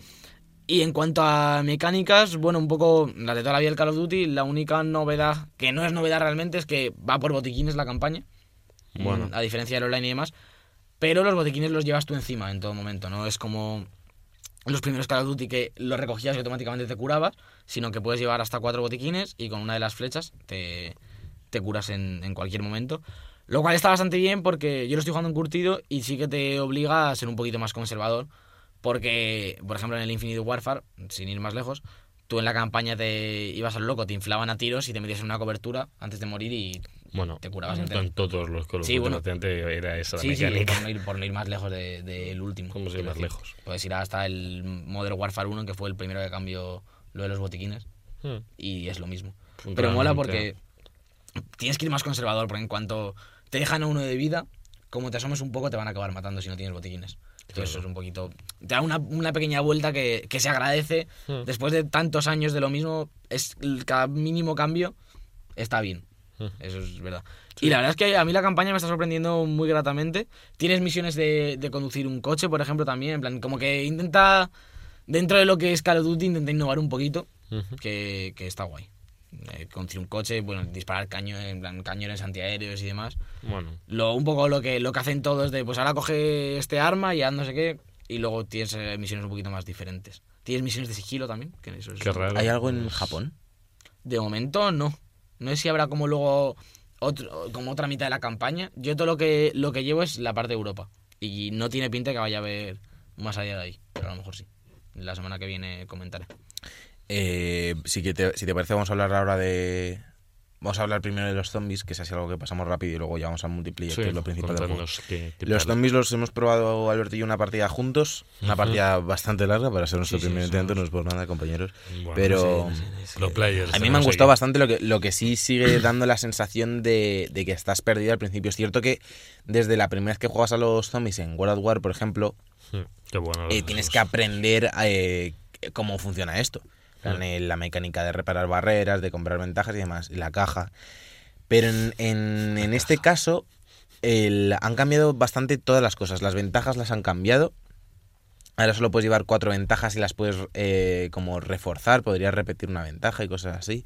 Y en cuanto a mecánicas, bueno, un poco las de toda la vida del Call of Duty, la única novedad, que no es novedad realmente, es que va por botiquines la campaña. Bueno. Mm, A diferencia del online y demás. Pero los botiquines los llevas tú encima en todo momento, ¿no? Es como los primeros Call of Duty que los recogías y automáticamente te curabas, sino que puedes llevar hasta cuatro botiquines y con una de las flechas te, te curas en, en cualquier momento. Lo cual está bastante bien porque yo lo estoy jugando en curtido y sí que te obliga a ser un poquito más conservador. Porque, por ejemplo, en el Infinite Warfare, sin ir más lejos, tú en la campaña te ibas al loco, te inflaban a tiros y te metías en una cobertura antes de morir y Bueno, te curabas en entero. todos los Call Sí, bueno. era esa la Sí, sí, mecánica. por no ir, por no ir más lejos del de, del último. ¿Cómo se quiero más decir. lejos? Puedes ir hasta el Modern Warfare 1, que fue el primero que cambió lo de los botiquines, Hmm. y es lo mismo. Pero mola porque tienes que ir más conservador, porque en cuanto te dejan a uno de vida, como te asomes un poco, te van a acabar matando si no tienes botiquines. Entonces eso es un poquito... Te da una, una pequeña vuelta que, que se agradece. Hmm. Después de tantos años de lo mismo, es cada mínimo cambio está bien. Hmm. Eso es verdad. Y la verdad es que a mí la campaña me está sorprendiendo muy gratamente. Tienes misiones de, de conducir un coche, por ejemplo, también. En plan, como que intenta, dentro de lo que es Call of Duty, intenta innovar un poquito, que, que está guay. Eh, conducir un coche, bueno, disparar caño, en plan, cañones antiaéreos y demás. Bueno, Lo, un poco lo que, lo que hacen todos de, pues ahora coge este arma y haz no sé qué. Y luego tienes eh, misiones un poquito más diferentes. Tienes misiones de sigilo también, que eso es qué raro. ¿Hay algo en Japón? de momento no. No sé si habrá como luego otro, como otra mitad de la campaña. Yo todo lo que lo que llevo es la parte de Europa. Y no tiene pinta que vaya a haber más allá de ahí. Pero a lo mejor sí. La semana que viene comentaré. Eh, sí que te- si te parece, vamos a hablar ahora de. Vamos a hablar primero de los zombies, que es así algo que pasamos rápido y luego ya vamos al multiplayer, Sí, que es lo principal del juego. Los zombies los hemos probado Alberto y yo una partida juntos, una partida bastante larga para ser nuestro Sí, sí, primer somos- intento, no es por nada, compañeros. Bueno, pero. Pro players. a mí me han gustado aquí. bastante lo que, lo que sí sigue dando la sensación de, de que estás perdido al principio. Es cierto que desde la primera vez que juegas a los zombies en World at War, por ejemplo, Hmm, Qué bueno. eh, los- tienes los- que aprender eh, cómo funciona esto. En La mecánica de reparar barreras, de comprar ventajas y demás, y la caja. Pero en, en- en este caso el- han cambiado bastante todas las cosas. Las ventajas las han cambiado. Ahora solo puedes llevar cuatro ventajas y las puedes eh, como reforzar. Podrías repetir una ventaja y cosas así.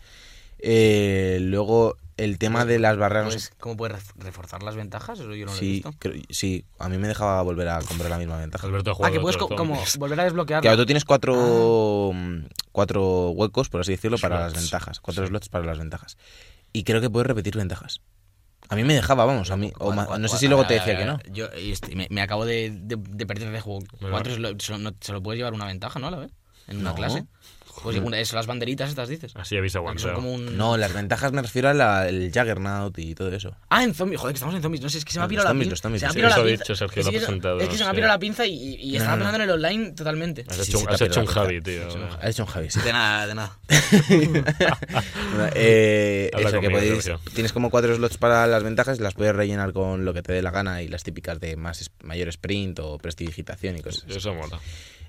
Eh, luego el tema de las barreras... Pues, ¿Cómo puedes ref- reforzar las ventajas? Eso yo no lo he sí, visto. creo- sí, a mí me dejaba volver a comprar la misma ventaja. Alberto Ah, que puedes co- como volver a desbloquear. Claro, tú tienes cuatro, mm, cuatro huecos, por así decirlo, para las Slots. ventajas. Cuatro Sí. slots para las ventajas. Y creo que puedes repetir ventajas. A mí me dejaba, vamos, a mí. o no sé si luego te decía que no. Yo este, me, me acabo de, de, de perder de juego. Cuatro slo- solo, no- solo puedes llevar una ventaja, ¿no? A la vez. En una No. clase. Pues una- es las banderitas estas dices. Así habéis Que son aguantado. como un... No, las ventajas me refiero al Juggernaut y todo eso. Ah, en zombies. Joder, que estamos en zombies. No sé, es que se me ha Los pirado la pinza. se me ha dicho Sergio, Es lo ha que se- presentado, Es que se me ha pirado la pinza y, y- y No, estaba no, no. pensando en el online totalmente. Has hecho, has ha hecho un Javi, tío. Ha hecho un Javi, sí. De nada, de nada. Eh, eso, que podéis, tienes como cuatro slots para las ventajas, las puedes rellenar con lo que te dé la gana y las típicas de más mayor sprint o prestidigitación y cosas así. Eso mola.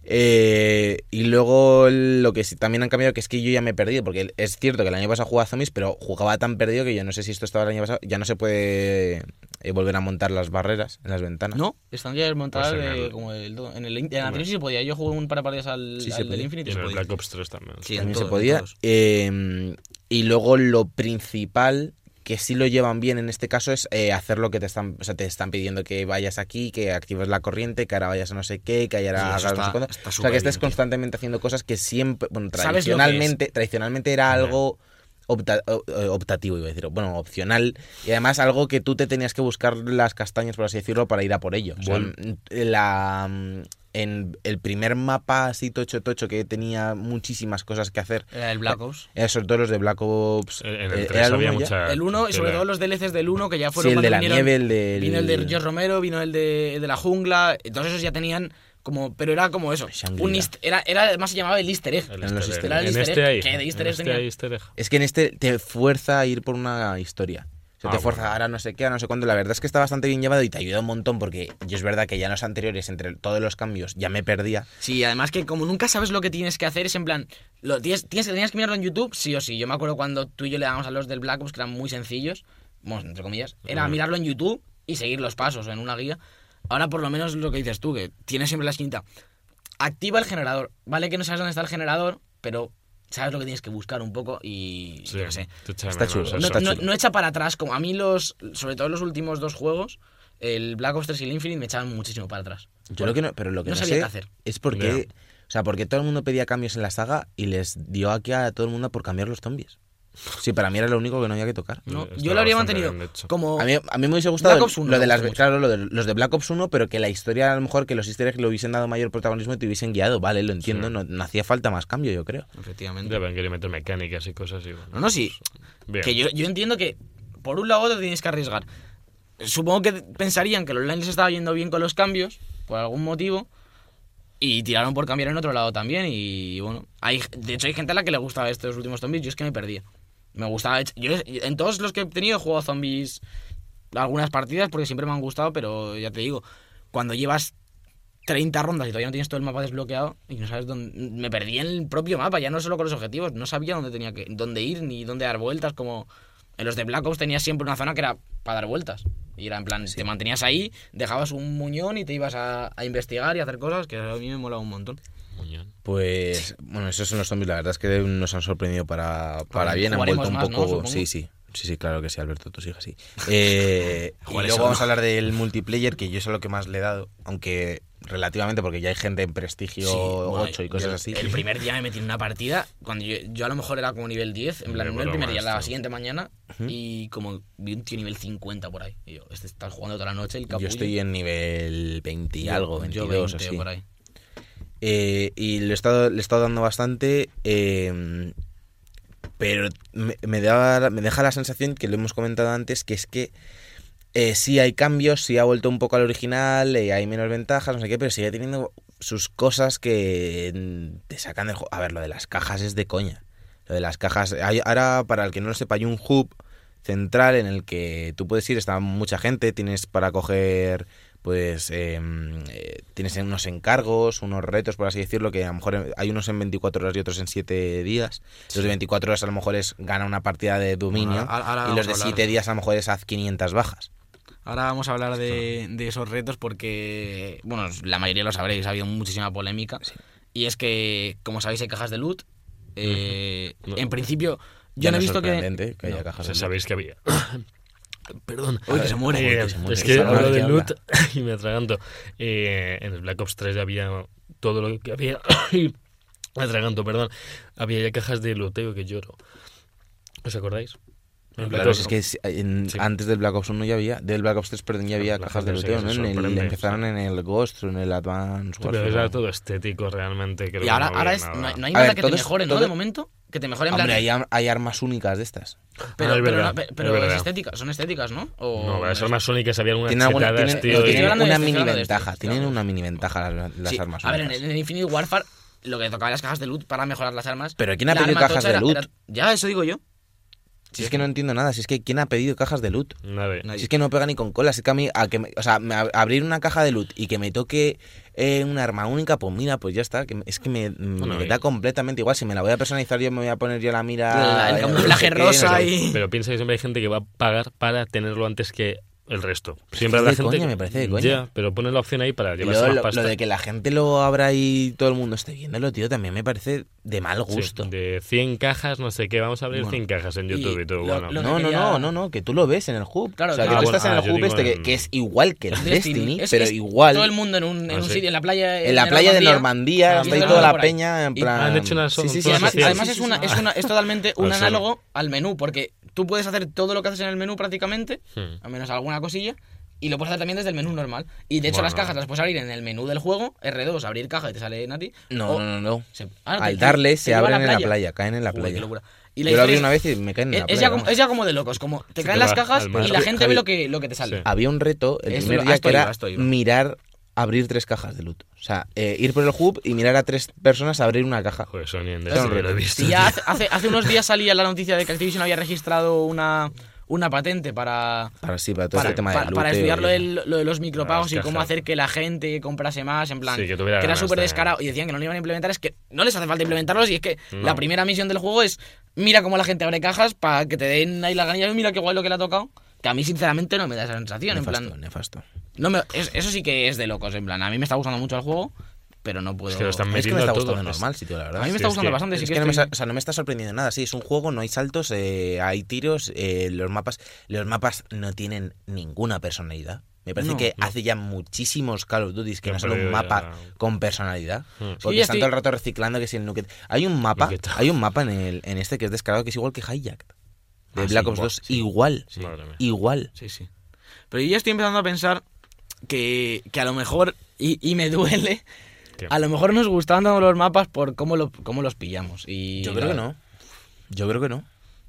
Eh, y luego lo que sí también han cambiado que es que yo ya me he perdido, porque es cierto que el año pasado jugaba zombies, pero jugaba tan perdido que yo no sé si esto estaba el año pasado, ya no se puede eh, volver a montar las barreras en las ventanas. No, están ya montadas Pues en el- como el, en el en anterior sí se podía. Yo jugué un par de partidas al, Sí, se al del podía. Infinite Y y se en el. Black Ops 3 también. Sí, también se todo- podía. Eh, y luego lo principal que sí lo llevan bien en este caso es eh, hacer lo que te están, o sea, te están pidiendo que vayas aquí, que actives la corriente, que ahora vayas a no sé qué, que eso hagas no sé cuánto. está O sea, que estés bien, tío. constantemente haciendo cosas que siempre, bueno, tradicionalmente, tradicionalmente era algo opta- o- eh, optativo, iba a decir, bueno, opcional, y además algo que tú te tenías que buscar las castañas, por así decirlo, para ir a por ello. O sea, Bueno. mm, la, mm, en el primer mapa así tocho tocho que tenía muchísimas cosas que hacer, Era el Black Ops. era sobre todo los de Black Ops. En en eh, el 3 ¿era el había uno ya? mucha. El 1 y sobre todo los DLCs del 1 que ya Sí, fueron el de la vinieron- nieve, el del... Vino el de George Romero, vino el de, el de la jungla, todos esos ya tenían Como, pero era como eso. Un era, era, además se llamaba el easter egg. El En los easter easter egg. En Era el este easter hay. egg. ¿Qué de easter En egg este tenía? hay easter egg. Es que en este te fuerza a ir por una historia. O sea, Ah, te fuerza bueno. ahora no sé qué, a no sé cuándo. La verdad es que está bastante bien llevado y te ayuda un montón porque yo es verdad que ya en los anteriores, entre todos los cambios, ya me perdía. Sí, además que como nunca sabes lo que tienes que hacer, es en plan, lo tienes, tienes, tenías que mirarlo en YouTube, sí o sí. Yo me acuerdo cuando tú y yo le dábamos a los del Black Ops, que eran muy sencillos, bueno, entre comillas, era mirarlo en YouTube y seguir los pasos en una guía. Ahora por lo menos lo que dices tú, que tienes siempre la esquinita. Activa el generador. Vale que no sabes dónde está el generador, pero sabes lo que tienes que buscar un poco y Sí, yo qué sé. Está chulo. No, está no- chulo. no echa para atrás, como a mí los, sobre todo los últimos dos juegos, el Black Ops 3 y el Infinite me echaban muchísimo para atrás. Yo lo que no, pero lo que No no, sabía sé qué hacer. es porque, o sea, porque todo el mundo pedía cambios en la saga y les dio aquí a todo el mundo por cambiar los zombies. Sí, para mí era lo único que no había que tocar. ¿no? Yo lo habría mantenido como... A mí, a mí me hubiese gustado Black Ops 1 lo de me las gusta mucho. claro, lo de, los de Black Ops 1, pero que la historia a lo mejor que los easter eggs le hubiesen dado mayor protagonismo y te hubiesen guiado, vale, lo entiendo, Sí. no, no hacía falta más cambio, yo creo. Efectivamente. Ya ven, quería meter mecánicas y cosas y bueno, No, no, sí. Bien. Que yo, yo entiendo que por un lado te tienes que arriesgar. Supongo que pensarían que el online les estaba yendo bien con los cambios, por algún motivo, y tiraron por cambiar en otro lado también. Y bueno, hay, de hecho hay gente a la que le gustaba estos últimos zombies, yo es que me perdía. Me gustaba. Yo en todos los que he tenido he jugado zombies algunas partidas porque siempre me han gustado, pero ya te digo, cuando llevas 30 rondas y todavía no tienes todo el mapa desbloqueado y no sabes dónde. Me perdí en el propio mapa, ya no solo con los objetivos, no sabía dónde tenía que dónde ir ni dónde dar vueltas. Como en los de Black Ops tenías siempre una zona que era para dar vueltas. Y era en plan, te mantenías ahí, dejabas un muñón y te ibas a, a investigar y a hacer cosas que a mí me molaba un montón. Muñón. Pues, bueno, esos son los zombies, la verdad es que nos han sorprendido para, para bien, han vuelto un poco... Sí, sí, sí, sí, claro que sí, Alberto, tú sigas así. Eh, y luego vamos ¿no? a hablar del multiplayer, que yo es a lo que más le he dado, aunque relativamente, porque ya hay gente en Prestigio Sí, bueno, 8 y cosas yo así. El primer día me metí en una partida, cuando yo, yo a lo mejor era como nivel 10, en plan, no el primer día, la siguiente mañana, y como vi un tío nivel 50 por ahí. Y yo, este está jugando toda la noche, el Yo capullo. estoy en nivel 20 y Yo- algo, yo 22 20 así. por ahí. Eh, y le he, estado, le he estado dando bastante, eh, pero me, me, da- me deja la sensación, que lo hemos comentado antes, que es que eh, sí hay cambios, sí ha vuelto un poco al original, eh, hay menos ventajas, no sé qué, pero sigue teniendo sus cosas que mm, te sacan del juego. A ver, lo de las cajas es de coña. Lo de las cajas, hay, ahora para el que no lo sepa, hay un hub central en el que tú puedes ir, está mucha gente, tienes para coger pues eh, eh, tienes unos encargos, unos retos, por así decirlo, que a lo mejor hay unos en 24 horas y otros en 7 días. Los de 24 horas a lo mejor es gana una partida de dominio Ahora- ahora y los de a hablar 7 de- días a lo mejor es haz 500 bajas. Ahora vamos a hablar de, de esos retos porque, bueno, la mayoría lo sabréis, ha habido muchísima polémica. Y es que, como sabéis, hay cajas de loot. Eh, No. En principio, yo Ya no he visto que... que haya No. cajas O sea, de sabéis que había. Perdón. Uy, que se muere. Eh, Uy, que se muere. Es que hablo de loot y me atraganto. Eh, en el Black Ops 3 había todo lo que había. me atraganto, perdón. Había ya cajas de looteo que lloro. ¿Os acordáis? Claro, es que si- en- Sí. antes del Black Ops 1 ya había, del Black Ops 3 perdón, ya había cajas de looteo, ¿no? En el- empezaron sí. en el Ghost, en el Advance Pero Warfare. era todo estético realmente. Creo Y que ahora, no ahora es, nada. no, hay- no hay A nada ver, que te es- mejore, ¿no? De momento, que te mejore en plan... Hombre, hay, ar- hay armas únicas de estas. Pero, Ah, es pero, verdad, pero, pero verdad. es estética, son estéticas, ¿no? O- No, las armas sónicas había algunas Tienen, alguna, chetadas, tienen, tío. no, y- tienen de una mini ventaja, tienen una mini ventaja las, armas A ver, en, únicas. el- Infinite Warfare, lo que tocaba las cajas de loot para mejorar las armas... Pero ¿quién ha pedido cajas de loot? ya, eso digo yo. Si es que no entiendo nada, si es que ¿quién ha pedido cajas de loot? Nadie. Si es que no pega ni con cola, si es que a mí, a que me- o sea, me- a- abrir una caja de loot y que me toque eh, una arma única, pues mira, pues ya está, que es que me, Bueno, me y- da completamente igual, si me la voy a personalizar yo me voy a poner yo la mira... La- el no camuflaje qué, rosa no sé- y- Pero piensa que siempre hay gente que va a pagar para tenerlo antes que el resto. Siempre es la de gente. coña, me parece de coña. Ya, pero pone la opción ahí para llevarse luego más lo, pasta. lo de que la gente lo abra y todo el mundo esté viéndolo, tío, también me parece de mal Sí, gusto. de 100 cajas, no sé qué, vamos a abrir Bueno, 100 cajas en YouTube y, todo. lo- bueno, lo- No, no, quería- no, no, no, que tú lo ves en el hub. Claro, o sea, que- que Ah, tú bueno, estás en ah, el yo hub digo este, que, en- que es igual que el Es Destiny, es- pero es igual. Todo el mundo en un, en Ah, un sí. sitio, en la playa. En la playa de Normandía, está ahí toda la peña, en plan... han hecho unas- sí, sí, sí, además, sí, sí, además sí, es, sí, una, sí. es, una, es totalmente un sí. análogo al menú, porque tú puedes hacer todo lo que haces en el menú prácticamente, Hmm. al menos alguna cosilla, y lo puedes hacer también desde el menú normal. Y de hecho Bueno. las cajas las puedes abrir en el menú del juego, R2, abrir caja y te sale Nati. No, o- no, no, no. se- ah, Al te- darle te se a abren en la playa, caen en la Joder, playa. qué locura. Y la Yo lo abrí una es- vez y me caen en la es, playa. ya como, es ya como de locos, como te Sí, caen te las cajas y la gente ve lo que, lo que te sale. Sí. Había un reto el Esto- primer a día que iba, era a mirar abrir tres cajas de loot. O sea, eh, ir por el hub y mirar a tres personas abrir una caja. Joder, eso ni en Destiny lo he visto. Tío. hace, hace, hace unos días salía la noticia de que Activision había registrado una, una patente para, Para sí, para todo para, este tema para- de para looteo estudiar lo, y- de los micropagos y cómo hacer que la gente comprase más, en plan, Sí, que tuviera era súper de- descarado. Y decían que no lo iban a implementar, es que no les hace falta implementarlos y es que No. la primera misión del juego es mira cómo la gente abre cajas para que te den ahí las ganillas, mira qué guay lo que le ha tocado. Que a mí sinceramente no me da esa sensación, en plan... nefasto. No me, es- eso sí que es de locos, en plan, a mí me está gustando mucho el juego, pero no puedo... Es que lo están es que me está todo. gustando Es- normal, sitio, la verdad. A mí me Sí, está es gustando que- bastante, sí que no me, o sea, no me está sorprendiendo nada. Sí, es un juego, no hay saltos, eh, hay tiros, eh, los mapas, los mapas no tienen ninguna personalidad. Me parece No, que no. hace ya muchísimos Call of Duty que no son un mapa ya- con personalidad. Hmm. Porque Sí, están estoy- todo el rato reciclando que si el Nuket. Hay un mapa, hay un mapa en el, en este que es descargado que es igual que Hijacked. De Ah, Black Ops igual, 2. sí. Igual. Igual. Sí, sí. Pero yo ya estoy empezando a pensar que, que a lo mejor, y, y me duele, ¿Qué? a lo mejor nos gustan tanto los mapas por cómo, lo, cómo los pillamos. Y Yo creo que no. Yo creo que no.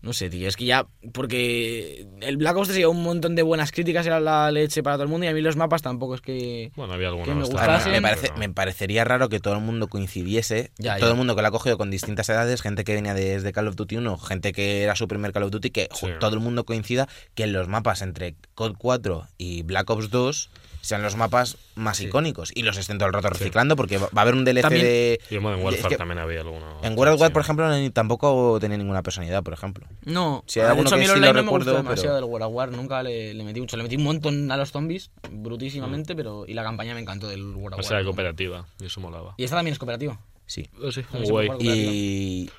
No sé, tío, es que ya, porque el Black Ops 3 llevó un montón de buenas críticas, era la leche para todo el mundo, y a mí los mapas tampoco es que... Bueno, había alguna que me gustasen. me, parece- me parecería raro que todo el mundo coincidiese. Ya, todo ya. el mundo que lo ha cogido con distintas edades, gente que venía desde Call of Duty 1, gente que era su primer Call of Duty, que Sí. todo el mundo coincida que en los mapas entre COD 4 y Black Ops 2 sean los mapas más Sí. icónicos. Y los estén todo el rato reciclando porque va a haber un DLC También- de... Y en Modern es Warfare que también había alguno. En World of War, por ejemplo, no- tampoco tenía ninguna personalidad, por ejemplo. No, hay de hecho a mí el sí online lo no me gustó recuerdo, demasiado pero- del World of War, nunca le, le metí mucho, le metí un montón a los zombies, brutísimamente, pero y la campaña me encantó del World of O War. sea, cooperativa. Y eso molaba. Y esta también es cooperativa. Sí. Oh, sí, guay. Y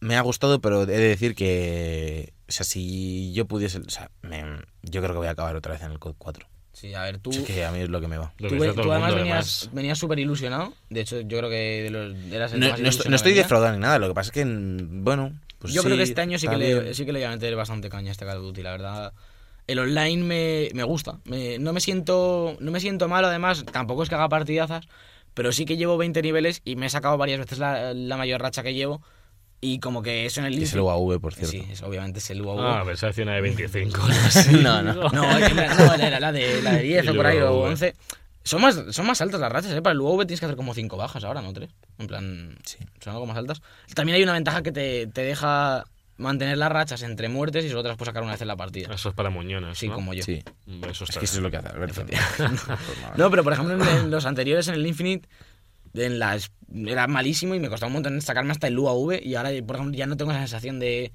me ha gustado, pero he de decir que, o sea, si yo pudiese, o sea, me- yo creo que voy a acabar otra vez en el COD 4. Sí, a ver, tú... Es que a mí es lo que me va. Tú, tú el además mundo, venías, además. venías súper ilusionado. De hecho, yo creo que de los, eras el No, más no estoy, no estoy defraudado ni nada, lo que pasa es que, mm, bueno, pues yo creo sí, que este año sí que, le, sí que le voy a meter bastante caña a este Call of Duty, la verdad. El online me, me gusta. Me- no, me siento, no me siento malo, además, tampoco es que haga partidazas, pero sí que llevo 20 niveles y me he sacado varias veces la, la mayor racha que llevo. Y como que eso en el es el UAV, por cierto. Sí, es- obviamente es el UAV. Ah, pensaba que una de 25. No, no. No, que la- no, la, la de, la de 10 Y o por ahí, o bueno. 11. Son más, son más altas las rachas, ¿eh? Para el UAV tienes que hacer como 5 bajas ahora, ¿no? 3. En plan, Sí. son algo más altas. También hay una ventaja que te, te deja mantener las rachas entre muertes y solo te las puedes sacar una vez en la partida. Eso es para muñones. Sí, ¿no? como yo. Sí, Eso es que eso es lo que hace Alberto. No, pero por ejemplo en, en los anteriores, en el Infinite, en las, era malísimo y me costaba un montón sacarme hasta el UAV y ahora, por ejemplo, ya no tengo esa sensación de,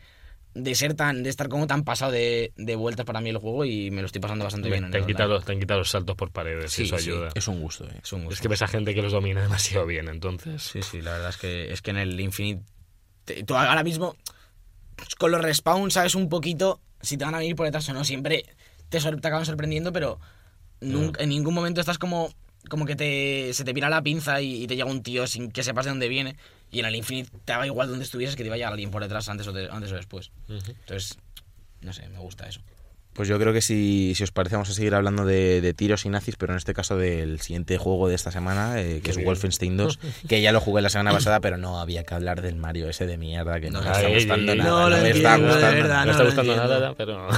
de ser tan, de estar como tan pasado de, de vueltas para mí el juego y me lo estoy pasando bastante bien. en Te han, quitado, te han quitado los saltos por paredes Sí, eso sí. ayuda. Es un gusto, eh. Es un gusto. Es que ves a gente que los domina demasiado bien, entonces. Sí, sí, la verdad es que, es que en el Infinite. te- tú ahora mismo, con los respawns, sabes un poquito si te van a venir por detrás o no. Siempre te, sor- te acaban sorprendiendo, pero nunca- en ningún momento estás como, como que te, se te pira la pinza y, y te llega un tío sin que sepas de dónde viene. Y en el Infinite te daba igual donde estuvieses que te iba a llegar alguien por detrás antes o, de- antes o después. Ujú. Entonces, no sé, me gusta eso. Pues yo creo que si, si os parece vamos a seguir hablando de, de tiros y nazis, pero en este caso del siguiente juego de esta semana, eh, que es bien. Wolfenstein 2, que ya lo jugué la semana pasada, pero no había que hablar del Mario ese de mierda que no, No, me está gustando nada. no me está gustando. nada, pero.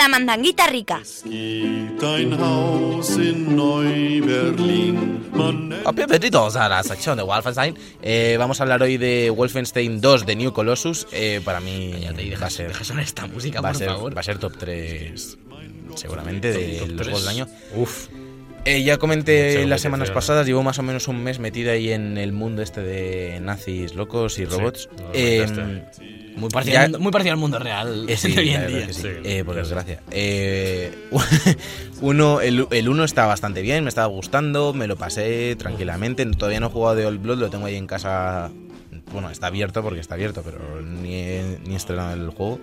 La mandanguita rica. Bienvenidos a la sección de Wolfenstein. Eh, vamos a hablar hoy de Wolfenstein 2 de New Colossus. Eh, para mí Cállate y va a deja, ser, deja sonar esta música, va a por ser, favor. va a ser top 3 seguramente de Top los juegos del año. Uf. Eh, ya comenté las semanas pasadas, llevo más o menos un mes metido ahí en el mundo este de nazis locos y robots. Eh, comentaste. Muy parecido, Ya- al mundo, muy parecido al mundo real eh, sí, de hoy en día. sí, Sí. eh, por desgracia. Eh, uno, el, el uno está bastante bien, me estaba gustando, me lo pasé tranquilamente. Todavía no he jugado de Old Blood, lo tengo ahí en casa. Bueno, está abierto porque está abierto, pero ni he, ni he estrenado el juego.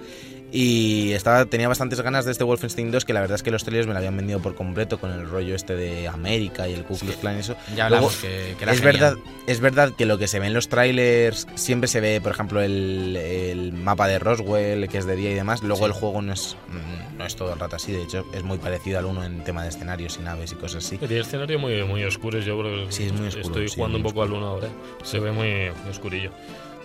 Y estaba, tenía bastantes ganas de este Wolfenstein 2, que la verdad es que los trailers me lo habían vendido por completo con el rollo este de América y el Ku Klux Klan y eso. Ya Luego, que, que era es genial. verdad, es verdad que lo que se ve en los trailers siempre se ve, por ejemplo, el, el mapa de Roswell, que es de día y demás. Luego Sí. el juego no es, no es todo el rato así, de hecho es muy parecido al uno en tema de escenarios y naves y cosas así. Tiene escenario muy, muy oscuros, yo creo que Sí, es muy oscuro, Estoy sí, jugando un poco al 1 ahora. Se ve muy, muy oscurillo.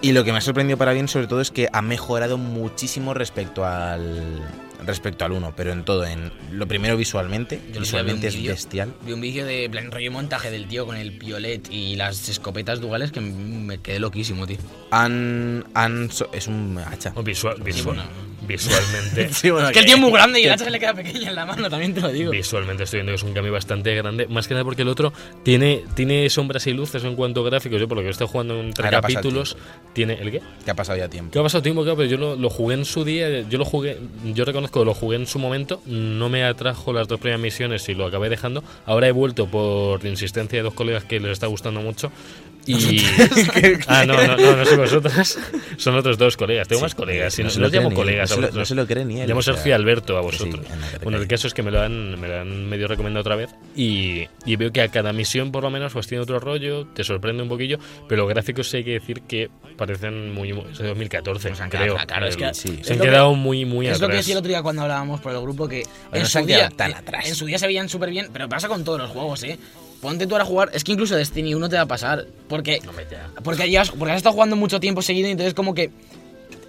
Y lo que me ha sorprendido para bien sobre todo es que ha mejorado muchísimo respecto al respecto al 1, pero en todo, en lo primero visualmente, Yo visualmente es bestial. Vi un vídeo de plan rollo montaje del tío con el piolet y las escopetas duales que me quedé loquísimo, tío. Han, han so- es un hacha. Visual, visual- bueno. Visualmente. Sí, bueno, Es que el tío es muy grande y el hacha se le queda pequeña en la mano, también te lo digo. Visualmente estoy viendo que es un cambio bastante grande, más que nada porque el otro tiene, tiene sombras y luces en cuanto a gráficos. Yo por lo que estoy jugando pasa el capítulos, tiene el qué? que ha pasado ya tiempo. ¿Qué ha pasado tiempo? Claro, pero yo lo, lo jugué en su día, yo lo jugué, yo reconozco que lo jugué en su momento, no me atrajo las dos primeras misiones y lo acabé dejando. Ahora he vuelto por insistencia de dos colegas que les está gustando mucho. Y. ah, no, no, no, no soy vosotras. Son otros dos colegas. Tengo más colegas. Si no, se no lo os llamo colegas no a se vosotros. no se lo cree ni él, Llamo Sergio y Alberto a que sí, vosotros. te bueno, el caso es que me lo han, me lo han medio recomendado otra vez. Y, y veo que a cada misión, por lo menos, pues tiene otro rollo, te sorprende un poquillo. Pero los gráficos sí hay que decir que parecen muy. es de 2014, Pues han creo. quedado- claro, es que- El- sí. se han es lo que- quedado muy, muy es atrás. lo que decía el otro día cuando hablábamos por el grupo que en se su, día, quedado tan atrás. en su día se veían súper bien, pero pasa con todos los juegos, ¿eh? Ponte tú ahora a jugar, es que incluso Destiny 1 te va a pasar, porque, No me ya. porque, llevas, porque has estado jugando mucho tiempo seguido y entonces como que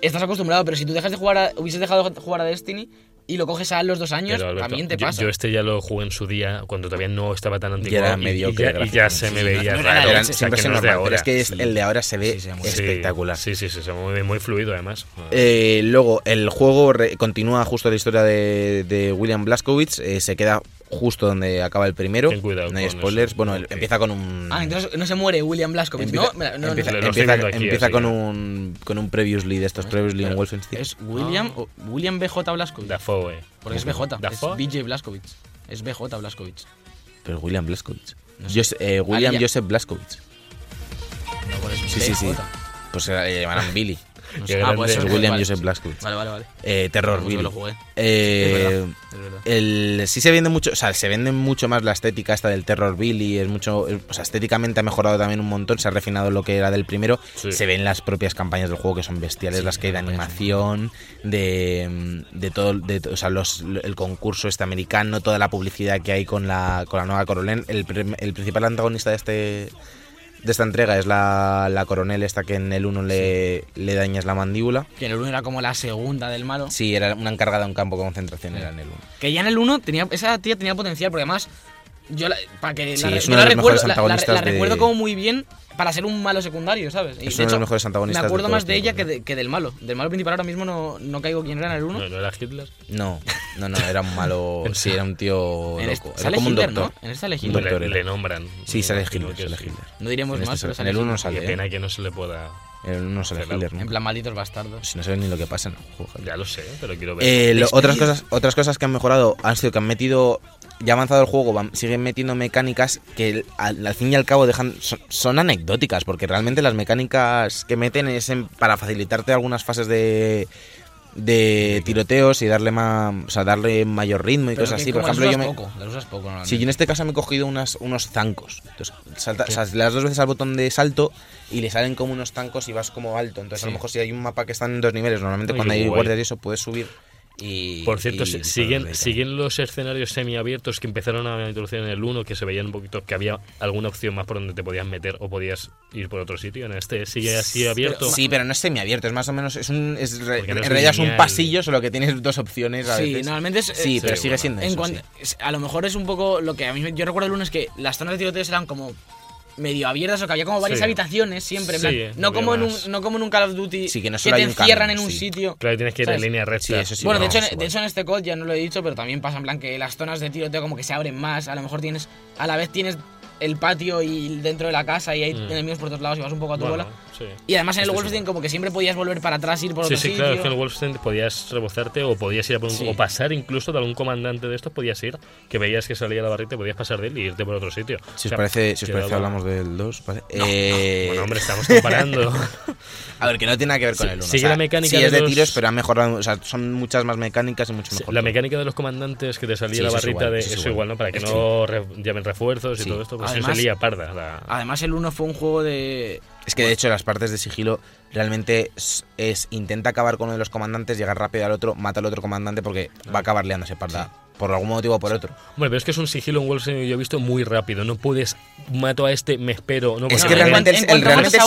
estás acostumbrado, pero si tú dejas de jugar a, hubieses dejado de jugar a Destiny y lo coges a los dos años, Pero, Alberto, también te pasa. yo este ya lo jugué en su día, cuando todavía no estaba tan antiguo. era y- y, mediocre ya, y ya se me Sí, veía no raro. la Eran- o sea, siempre que no es de pero ahora. es que es- sí. el de ahora se ve Sí, espectacular. Sí, sí, sí, se mueve muy fluido además. Eh, luego, el juego re- continúa justo la historia de, de William Blaskowitz. eh, se queda justo donde acaba el primero. Ten cuidado no hay spoilers. eso. Bueno, empieza con un. Ah, entonces no se muere William Blaskowitz, empieza, ¿no? Mira, no, empieza, empieza- aquí, empieza con un con un previously de estos previously en Wolfenstein. Es William, o- William BJ Blaskowitz. Dafoe. Porque es BJ, Dafoe. es BJ Blaskowitz. Es BJ Blaskowitz. Pero William Blaskowitz. No sé. Jose- eh, William. Joseph es Sí, sí, sí. Pues eh, le llamarán Billy. No sé. Ah, pues Es William vale, Joseph. Blaskowitz. Vale, vale, vale. Eh, terror, Yo Billy. lo jugué. Eh, Es verdad, es verdad. el, sí se vende mucho, o sea, se vende mucho más la estética esta del Terror Billy, es mucho, eh, o sea, estéticamente ha mejorado también un montón, se ha refinado lo que era del primero, Sí. se ven las propias campañas del juego que son bestiales, Sí, las que hay de animación, de, mm, de todo, de, o sea, los, el concurso este americano, toda la publicidad que hay con la, con la nueva el, prim- el principal antagonista de este de esta entrega es la, la coronel esta que en el 1 le, le dañas la mandíbula. Que en el 1 era como la segunda del malo. Sí, era una encargada de un campo de concentración, era en el 1. Que ya en el 1 tenía, esa tía tenía potencial, porque además, yo la, para que Sí, la, es yo la los recuerdo, la- la- antagonistas la de- recuerdo como muy bien para ser un malo secundario, ¿sabes? Y Es de uno de los mejores antagonistas Me acuerdo de más de ella que, de- que del malo. Del malo principal ahora mismo no, no caigo quién era en el 1. No, no era Hitler. No, no, no, era un malo. sí, era un tío En loco. este- Era sale como un Hitler, doctor. ¿no? En este sale Un Hitler. doctor le, le nombran. Sí, sale Hitler, sale. Hitler. No diremos En, más, este pero sale- en el 1 Hitler. sale, Qué pena que no se le pueda. En el 1 sale. Hitler, ¿no? En plan, malditos bastardos. Si no sabes ni lo que pasa juego. joder. Ya lo sé, pero quiero ver. Eh, lo- otras cosas otras cosas que han mejorado han sido que han metido ya avanzado el juego van- siguen metiendo mecánicas que al, al fin y al cabo dejan son, son anecdóticas porque realmente las mecánicas que meten es en- para facilitarte algunas fases de de tiroteos y darle más o sea darle mayor ritmo y Pero cosas así por las ejemplo yo me poco, las usas poco. Sí, yo en este caso me he cogido unas, unos zancos. Entonces, salta- o sea, le das dos veces al botón de salto y le salen como unos zancos y vas como alto. Entonces, a lo mejor si hay un mapa que está en dos niveles, normalmente cuando hay guardias y eso, puedes subir y... Por cierto, y siguen, siguen los escenarios semiabiertos que empezaron a introducir en el 1, que se veían un poquito que había alguna opción más por donde te podías meter o podías ir por otro sitio. En este sigue así abierto. Sí, pero no es semiabierto, es más o menos. Es un, es re- Porque no en es realidad es un pasillo, solo que tienes dos opciones a Sí, veces. normalmente es. Sí, eh, pero Sí, sigue bueno. siendo en eso. sí. es- A lo mejor es un poco lo que a mí me- yo recuerdo el lunes que las zonas de tiroteos eran como medio abiertas o que había como varias Sí. habitaciones siempre, en Sí, plan, no como en un no como en un Call of Duty Sí, que no solo te encierran en un sitio. Claro, tienes que ir ¿Sabes? en línea recta. Sí, eso sí. bueno, de hecho, en, de hecho en este COD ya no lo he dicho, pero también pasa en plan que las zonas de tiroteo como que se abren más, a lo mejor tienes a la vez tienes el patio y dentro de la casa y hay Mm. enemigos por todos lados y vas un poco a tu Bueno, bola. sí. Y además en el Wolfenstein como que siempre podías volver para atrás y ir por Sí, otro sí, sitio. claro, es que en el Wolfenstein podías rebozarte o podías ir a por un, Sí. o pasar incluso de algún comandante de estos, podías ir, que veías que salía la barrita y podías pasar de él y irte por otro sitio. Si O os sea, parece, si os parece hablamos del 2. ¿vale? Eh, Bueno, hombre, estamos comparando. A ver, que no tiene nada que ver con Sí, el 1. sigue la mecánica sí de es de los- tiros, pero han mejorado. O sea, son muchas más mecánicas y mucho Sí, mejor. la mecánica de los comandantes que te salía Sí, la eso es barrita igual, de eso es eso igual. ¿no? Para que no llamen refuerzos y Sí. todo esto, pues Además- se lía parda. la- Además el 1 fue un juego de... Es que de hecho las partes de sigilo realmente es, es intenta acabar con uno de los comandantes, llegar rápido al otro, mata al otro comandante porque va a acabar liándose parda. Por algún motivo o por otro. Bueno, pero es que es un sigilo en Wolfenstein yo he visto muy rápido. No puedes, mato a este, me espero. No, es que en realmente, el, realmente,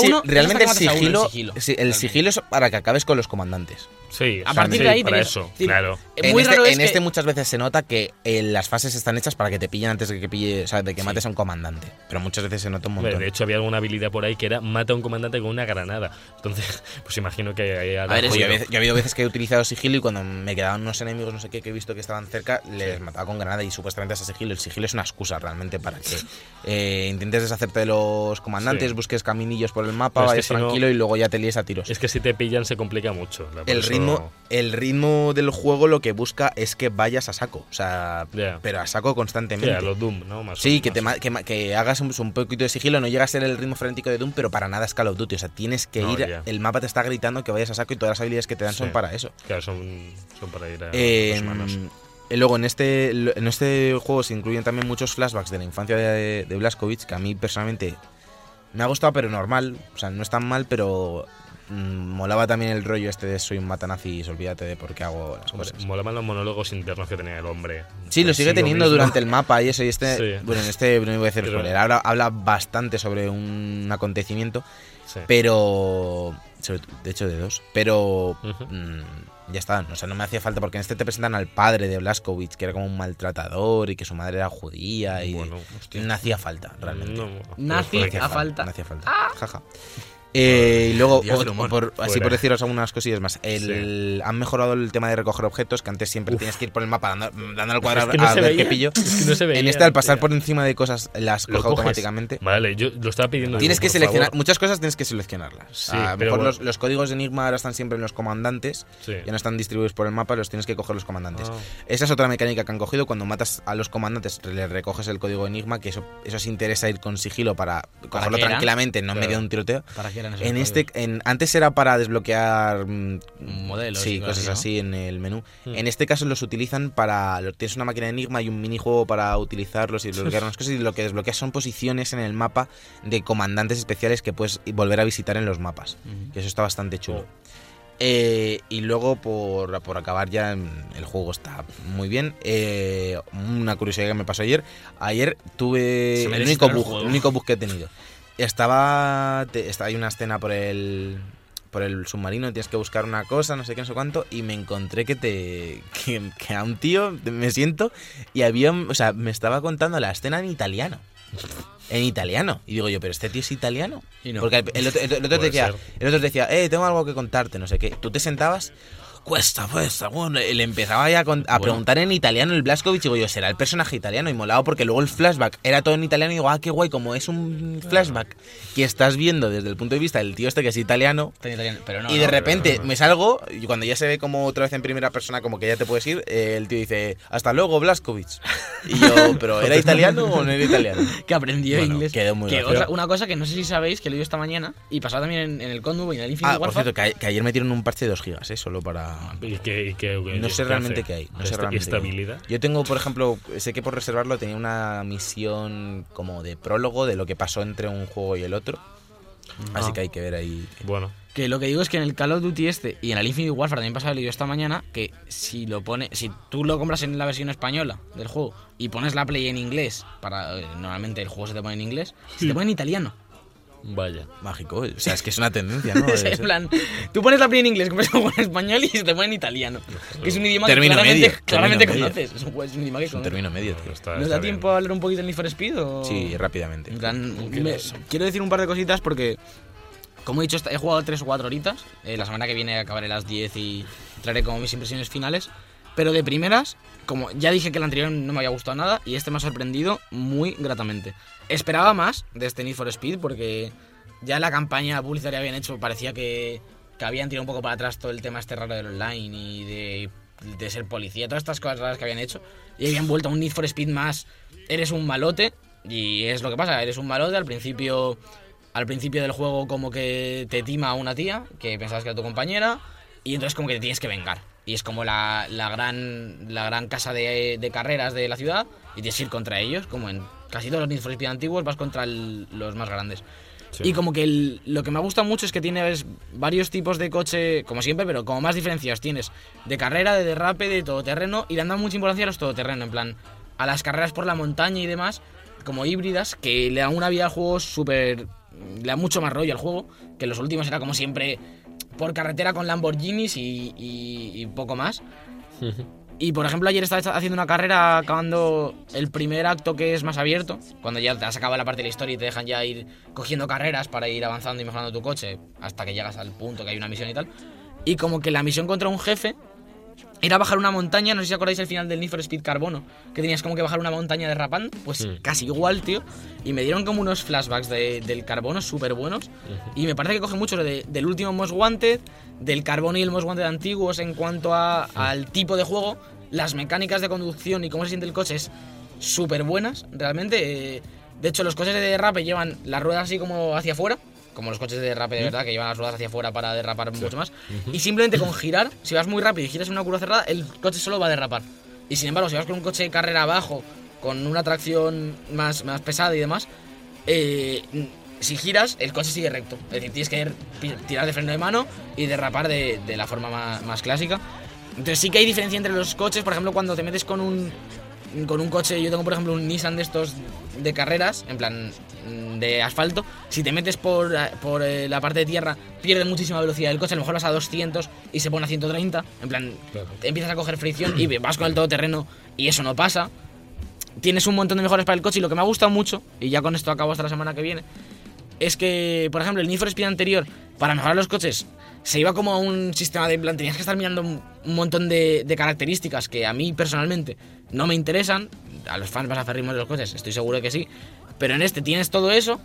el sigilo, el sigilo es para que acabes con los comandantes. Sí, A partir sí, de ahí para eso, claro. Eh, En, Muy este, raro es en que- este muchas veces se nota que eh, las fases están hechas para que te pillen antes de que pille, o sea, de que mates a un comandante. Pero muchas veces se nota un montón. De hecho, había alguna habilidad por ahí que era mata a un comandante con una granada. Entonces, pues imagino que ahí A ver, yo, he veces- yo he habido veces que he utilizado sigilo y cuando me quedaban unos enemigos, no sé qué, que he visto que estaban cerca, les mataba con granada y supuestamente ese sigilo. El sigilo es una excusa realmente para que eh, intentes deshacerte de los comandantes, Sí. busques caminillos por el mapa, Pero es que vayas si no- tranquilo y luego ya te líes a tiros. Es que si te pillan se complica mucho. El eso- ritmo, el ritmo del juego lo que busca es que vayas a saco, o sea, pero a saco constantemente. a los Doom, ¿no? Más o- Sí, que, más hagas un, un poquito de sigilo, no llega a ser el ritmo frenético de Doom, pero para nada es Call of Duty. O sea, tienes que No, ir, el mapa te está gritando que vayas a saco y todas las habilidades que te dan son para eso. Claro, son, son para ir a Eh, manos. luego, en este, en este juego se incluyen también muchos flashbacks de la infancia de, de que a mí personalmente me ha gustado, pero normal. O sea, no es tan mal, pero molaba también el rollo este de soy un matanazis, olvídate de por qué hago las Hombre, cosas. Molaban los monólogos internos que tenía el hombre. Sí, lo Pues sigue teniendo mismo. durante el mapa y eso. Y este, Sí. bueno, en este no voy a decir Pero- spoiler, habla, habla bastante sobre un acontecimiento, Sí. pero. sobre- de hecho, de dos. Pero. Mm, ya está, o sea, no me hacía falta porque en este te presentan al padre de Blazkowicz, que era como un maltratador y que su madre era judía y Bueno, hostia. no hacía falta realmente. No, hacía falta. No hacía falta. Jaja. Eh, y luego, o- por- así por deciros algunas cosillas más, el, han mejorado el tema de recoger objetos, que antes siempre tienes que ir por el mapa dando, dando al cuadrado Es que no a ver veía, qué pillo. es que no se veía, en este, al pasar por encima de cosas, las coge automáticamente. Vale, yo lo estaba pidiendo. Tienes digo, que seleccionar, favor. muchas cosas tienes que seleccionarlas. Sí, a lo mejor bueno. los, los códigos de Enigma ahora están siempre en los comandantes, Sí. ya no están distribuidos por el mapa, los tienes que coger los comandantes. Ah. Esa es otra mecánica que han cogido. Cuando matas a los comandantes, le recoges el código Enigma, que eso, eso os interesa ir con sigilo para cogerlo tranquilamente, no en medio de un tiroteo. ¿Para qué eran esos En este, en, antes era para desbloquear mm, Modelos sí, cosas así, así en el menú. Hmm. En este caso los utilizan para, tienes una máquina de Enigma y un minijuego para utilizarlos y desbloquear unas cosas y lo que desbloqueas son posiciones en el mapa de comandantes especiales que puedes volver a visitar en los mapas. Que eso está bastante chulo. Oh. Eh, y luego, por, por acabar ya, mm, el juego está muy bien. Eh, una curiosidad que me pasó ayer. Ayer tuve el único bug, el único bug que he tenido. Estaba, te- está, hay una escena por el por el submarino, tienes que buscar una cosa, no sé qué, no sé cuánto, y me encontré que te que, que a un tío me siento y había, o sea, me estaba contando la escena en italiano. En italiano. Y digo yo, pero este tío es italiano. Y no. Porque el, el otro, el otro te decía, ser. el otro te decía, eh, tengo algo que contarte, no sé qué. Tú te sentabas, cuesta, cuesta, bueno, le empezaba ya a, a preguntar en italiano el Blaskovich, y digo yo, será el personaje italiano, y molado porque luego el flashback era todo en italiano, y digo, ah, qué guay, como es un flashback que estás viendo desde el punto de vista del tío este que es italiano, italiano, Pero no, y de no. repente me salgo, y cuando ya se ve como otra vez en primera persona, como que ya te puedes ir, eh, el tío dice, hasta luego, Blaskovich. Y yo, ¿pero era italiano o no era italiano? que aprendió Bueno, inglés. quedó muy que otra, una cosa que no sé si sabéis, que lo he esta mañana, y pasaba también en, en el Condubo y en el Infinite Ah, por cierto, que, a- que ayer metieron un parche de 2 gigas, ¿eh? Solo para... ¿Y qué- y qué- No qué sé realmente hace? qué hay. No sé realmente qué hay. ¿Estabilidad? Yo tengo, por ejemplo, sé que por reservarlo tenía una misión como de prólogo de lo que pasó entre un juego y el otro. Así Ah. que hay que ver ahí. Bueno, Que lo que digo es que en el Call of Duty este y en el Infinite Warfare también pasaba leído esta mañana que si lo pone, si tú lo compras en la versión española del juego y pones la play en inglés, para eh, normalmente el juego se te pone en inglés, se te pone en italiano. Vaya. Mágico. O sea, es que es una tendencia, ¿no? Es en plan, tú pones la play en inglés, compras juego en español y se te pone en italiano. Que es un idioma Término que claramente, medio, claramente conoces. Es un, es un idioma que Es un conoces. término medio, tío. Está- ¿Nos está da bien. tiempo a hablar un poquito del Need for Speed? O... Sí, rápidamente. En plan, ¿Qué me- quiero decir un par de cositas porque, como he dicho, he jugado 3 o 4 horitas. Eh, la semana que viene acabaré las 10 y traeré como mis impresiones finales. Pero de primeras, como ya dije que el anterior no me había gustado nada, y este me ha sorprendido muy gratamente. Esperaba más de este Need for Speed porque ya la campaña publicitaria habían hecho parecía que, que habían tirado un poco para atrás todo el tema este raro del online y de, ser policía, todas estas cosas raras que habían hecho. Y habían vuelto a un Need for Speed más, eres un malote, y es lo que pasa, eres un malote, al principio, al principio del juego como que te tima una tía, que pensabas que era tu compañera, y entonces como que te tienes que vengar. Y es como la, la gran, la gran casa de, de carreras de la ciudad, y tienes que ir contra ellos, como en casi todos los Need for Speed antiguos, vas contra el- los más grandes. Y como que el- lo que me gusta mucho es que tienes varios tipos de coche, como siempre, pero como más diferenciados. Tienes de carrera, de derrape, de todoterreno, y le han dado mucha importancia a los todoterreno, en plan, a las carreras por la montaña y demás, como híbridas, que le dan una vida al juego súper... le da mucho más rollo al juego, que los últimos era como siempre por carretera con Lamborghinis y, y- y poco más. Y por ejemplo, ayer estaba haciendo una carrera acabando el primer acto que es más abierto, cuando ya te has acabado la parte de la historia y te dejan ya ir cogiendo carreras para ir avanzando y mejorando tu coche hasta que llegas al punto que hay una misión y tal. Y como que la misión contra un jefe era bajar una montaña, no sé si acordáis el final del Need for Speed Carbono, que tenías como que bajar una montaña derrapando, pues Mm. casi igual, tío. Y me dieron como unos flashbacks de- del Carbono súper buenos. Y me parece que coge mucho de- del último Most Wanted, del Carbono y el Most Wanted antiguos en cuanto a- al tipo de juego, las mecánicas de conducción y cómo se siente el coche es súper buenas, realmente. Eh, De hecho, los coches de derrape llevan las ruedas así como hacia afuera, como los coches de derrape de verdad, que llevan las ruedas hacia afuera para derrapar mucho más. Y simplemente con girar, si vas muy rápido y giras en una curva cerrada, el coche solo va a derrapar. Y sin embargo, si vas con un coche de carrera abajo, con una tracción más, más pesada y demás, eh, si giras, el coche sigue recto. Es decir, tienes que tirar de freno de mano y derrapar de, de la forma más, más clásica. Entonces sí que hay diferencia entre los coches, por ejemplo, cuando te metes con un con un coche, yo tengo por ejemplo un Nissan de estos de carreras, en plan de asfalto, si te metes por, eh, por eh, la parte de tierra, pierde muchísima velocidad el coche, a lo mejor vas a 200 y se pone a 130, en plan, Claro. te empiezas a coger fricción y vas con el todoterreno y eso no pasa. Tienes un montón de mejoras para el coche y lo que me ha gustado mucho, y ya con esto acabo hasta la semana que viene, es que, por ejemplo, el Need for Speed anterior, para mejorar los coches, se iba como a un sistema de plan, tenías que estar mirando un, un montón de, de características que a mí personalmente no me interesan. A los fans más aferrimos de los coches, estoy seguro que sí. Pero en este tienes todo eso,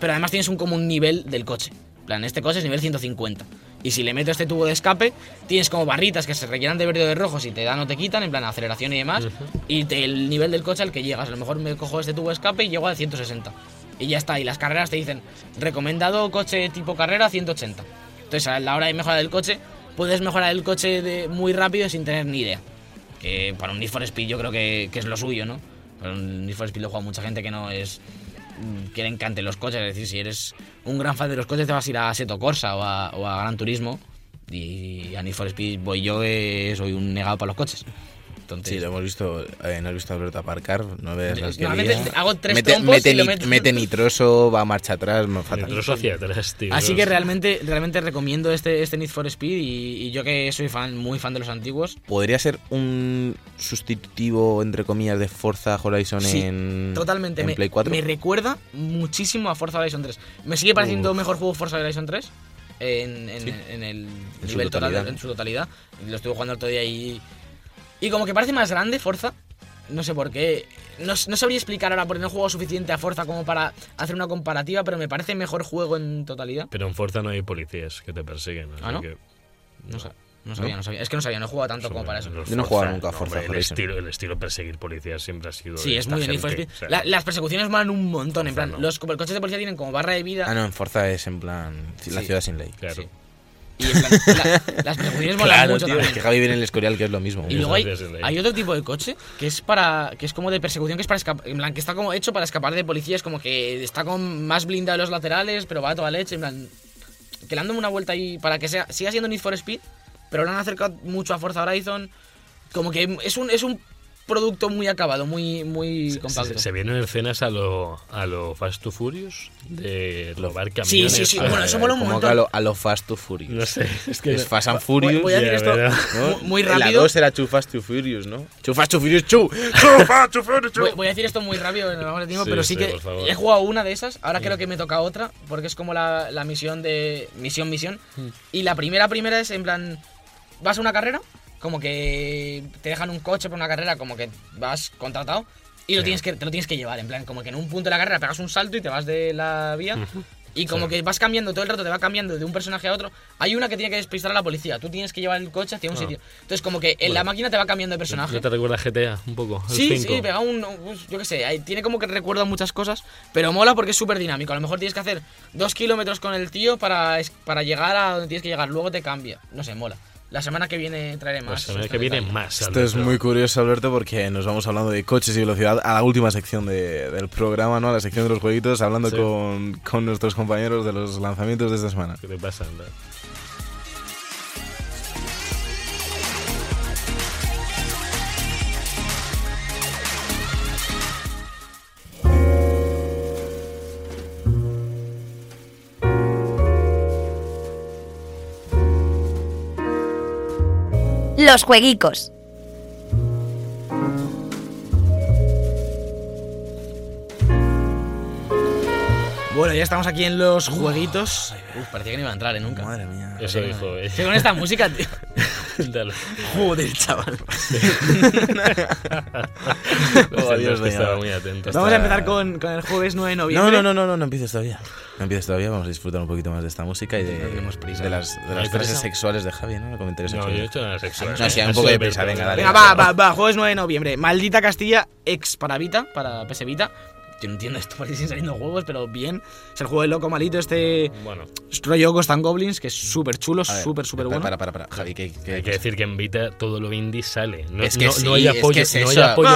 pero además tienes un como un nivel del coche. En plan, este coche es nivel 150. Y si le meto este tubo de escape, tienes como barritas que se rellenan de verde o de rojo si te dan o te quitan, en plan aceleración y demás. Y te- el nivel del coche al que llegas. A lo mejor me cojo este tubo de escape y llego a 160. Y ya está. Y las carreras te dicen, recomendado coche tipo carrera 180. Entonces a la hora de mejorar el coche, puedes mejorar el coche de muy rápido sin tener ni idea. Que para un Need for Speed yo creo que, que es lo suyo, ¿no? Un Need for Speed lo juega mucha gente que no es mm, que le los coches. Es decir, si eres un gran fan de los coches, te vas a ir a Seto Corsa o a, o a Gran Turismo. Y a Need for Speed voy yo, que soy un negado para los coches. Entonces, Sí, lo hemos visto, eh, no has visto a Alberto aparcar, no ves las que Normalmente lía. hago tres mete, trompos mete y lo ni- meto. mete nitroso, va a marcha atrás, me fatal. Nitroso hacia atrás, tío. Así que realmente, realmente recomiendo este, este Need for Speed y, y yo que soy fan, muy fan de los antiguos, ¿Podría ser un sustitutivo, entre comillas, de Forza Horizon Sí, en, totalmente. en me, Play 4? me recuerda muchísimo a Forza Horizon 3. Me sigue pareciendo Uf. mejor juego Forza Horizon 3 en, en- Sí. en el En nivel total, en su totalidad. Lo estuve jugando el otro día y. Y como que parece más grande Forza. No sé por qué. No, no sabría explicar ahora porque no he jugado suficiente a Forza como para hacer una comparativa, pero me parece mejor juego en totalidad. Pero en Forza no hay policías que te persiguen. así ¿Ah, no? que- No, no sabía, no sabía. Es que no sabía, no he jugado tanto como para eso. Yo no he jugado nunca a Forza hombre, el estilo, el estilo perseguir policías siempre ha sido. Sí, es muy gente, Speed. o sea, La- las persecuciones van un montón, en plan, no. los coches de policía tienen como barra de vida. Ah, no, en Forza es en plan la Sí. ciudad sin ley. Claro. Sí. Y en plan, la- las persecuciones molan Claro, mucho tío, es también. que Javi viene en el Escorial, que es lo mismo. Y luego hay, es hay otro tipo de coche que es para que es como de persecución que es para escapar, en plan que está como hecho para escapar de policías, como que está con más blindado los laterales, pero va a toda leche, en plan que le han dado una vuelta ahí para que sea siga siendo Need for Speed, pero lo han acercado mucho a Forza Horizon, como que es un es un producto muy acabado, muy muy Se, compacto. se vienen escenas a lo, a lo Fast to Furious de robar camiones. Sí, sí, sí, bueno, eso mola un montón. a lo, a lo Fast to Furious. No sé, es que. Es Fast and Furious. voy a decir esto muy En La rápido. 2 era Too Fast to Furious, ¿no? Too Fast to Furious, chu. Too Fast to Furious, chu. Voy, a decir esto muy rápido, vamos a tiempo, Sí, pero sí, sí, que he jugado una de esas, ahora creo que me toca otra, porque es como la, la misión de... Misión, misión. Hmm. Y la primera, primera es en plan... Vas a una carrera como que te dejan un coche por una carrera, como que vas contratado y lo tienes que, te lo tienes que llevar. En plan, como que en un punto de la carrera pegas un salto y te vas de la vía. Y como Sí. que vas cambiando todo el rato, te va cambiando de un personaje a otro. Hay una que tiene que despistar a la policía. Tú tienes que llevar el coche hacia un Ah. sitio. Entonces, como que en la máquina te va cambiando de personaje. ¿No te recuerda a GTA un poco? El Sí, 5? sí, pega un. pues, Yo qué sé, tiene como que recuerda muchas cosas, pero mola porque es súper dinámico. A lo mejor tienes que hacer dos kilómetros con el tío para, para llegar a donde tienes que llegar, luego te cambia. No sé, mola. La semana que viene traeré La más. semana estos que viene más. Esto es muy curioso, Alberto, porque nos vamos hablando de coches y velocidad a la última sección de- del programa, ¿no? A la sección de los jueguitos, hablando Sí. con, con nuestros compañeros de los lanzamientos de esta semana. ¿Qué te pasa, anda? Los jueguicos. Bueno, ya estamos aquí en los jueguitos. Uf, parecía que no iba a entrar, ¿eh? Nunca. Madre mía. Eso dijo, eh. Con esta música, tío. Dale. Joder, chaval. Oh, Dios estaba muy atento. Vamos a empezar con, con el jueves 9 de No, noviembre. no, no, no, no, no empieces todavía. No empieces todavía, vamos a disfrutar un poquito más de esta música y de, No prisa. de las, de ¿No las frases prisa? sexuales de Javi, ¿no? Comentarios No, yo he sexuales. hecho nada sexual. No, sí, hay un poco de prisa, venga, dale. Venga, va, va, va. Jueves 9 de noviembre. Maldita Castilla, ex para Vita, para PS Vita. Yo no entiendo esto, porque siguen saliendo juegos, pero bien. Es el juego de loco malito, este Bueno, rollo Ghost and Goblins, que es súper chulo, súper, súper bueno. Para, para, para, Javi, ¿qué, qué- hay que decir que en Vita todo lo indie sale. No, Es que no, sí, no hay es que apoyo. es no hay apoyo.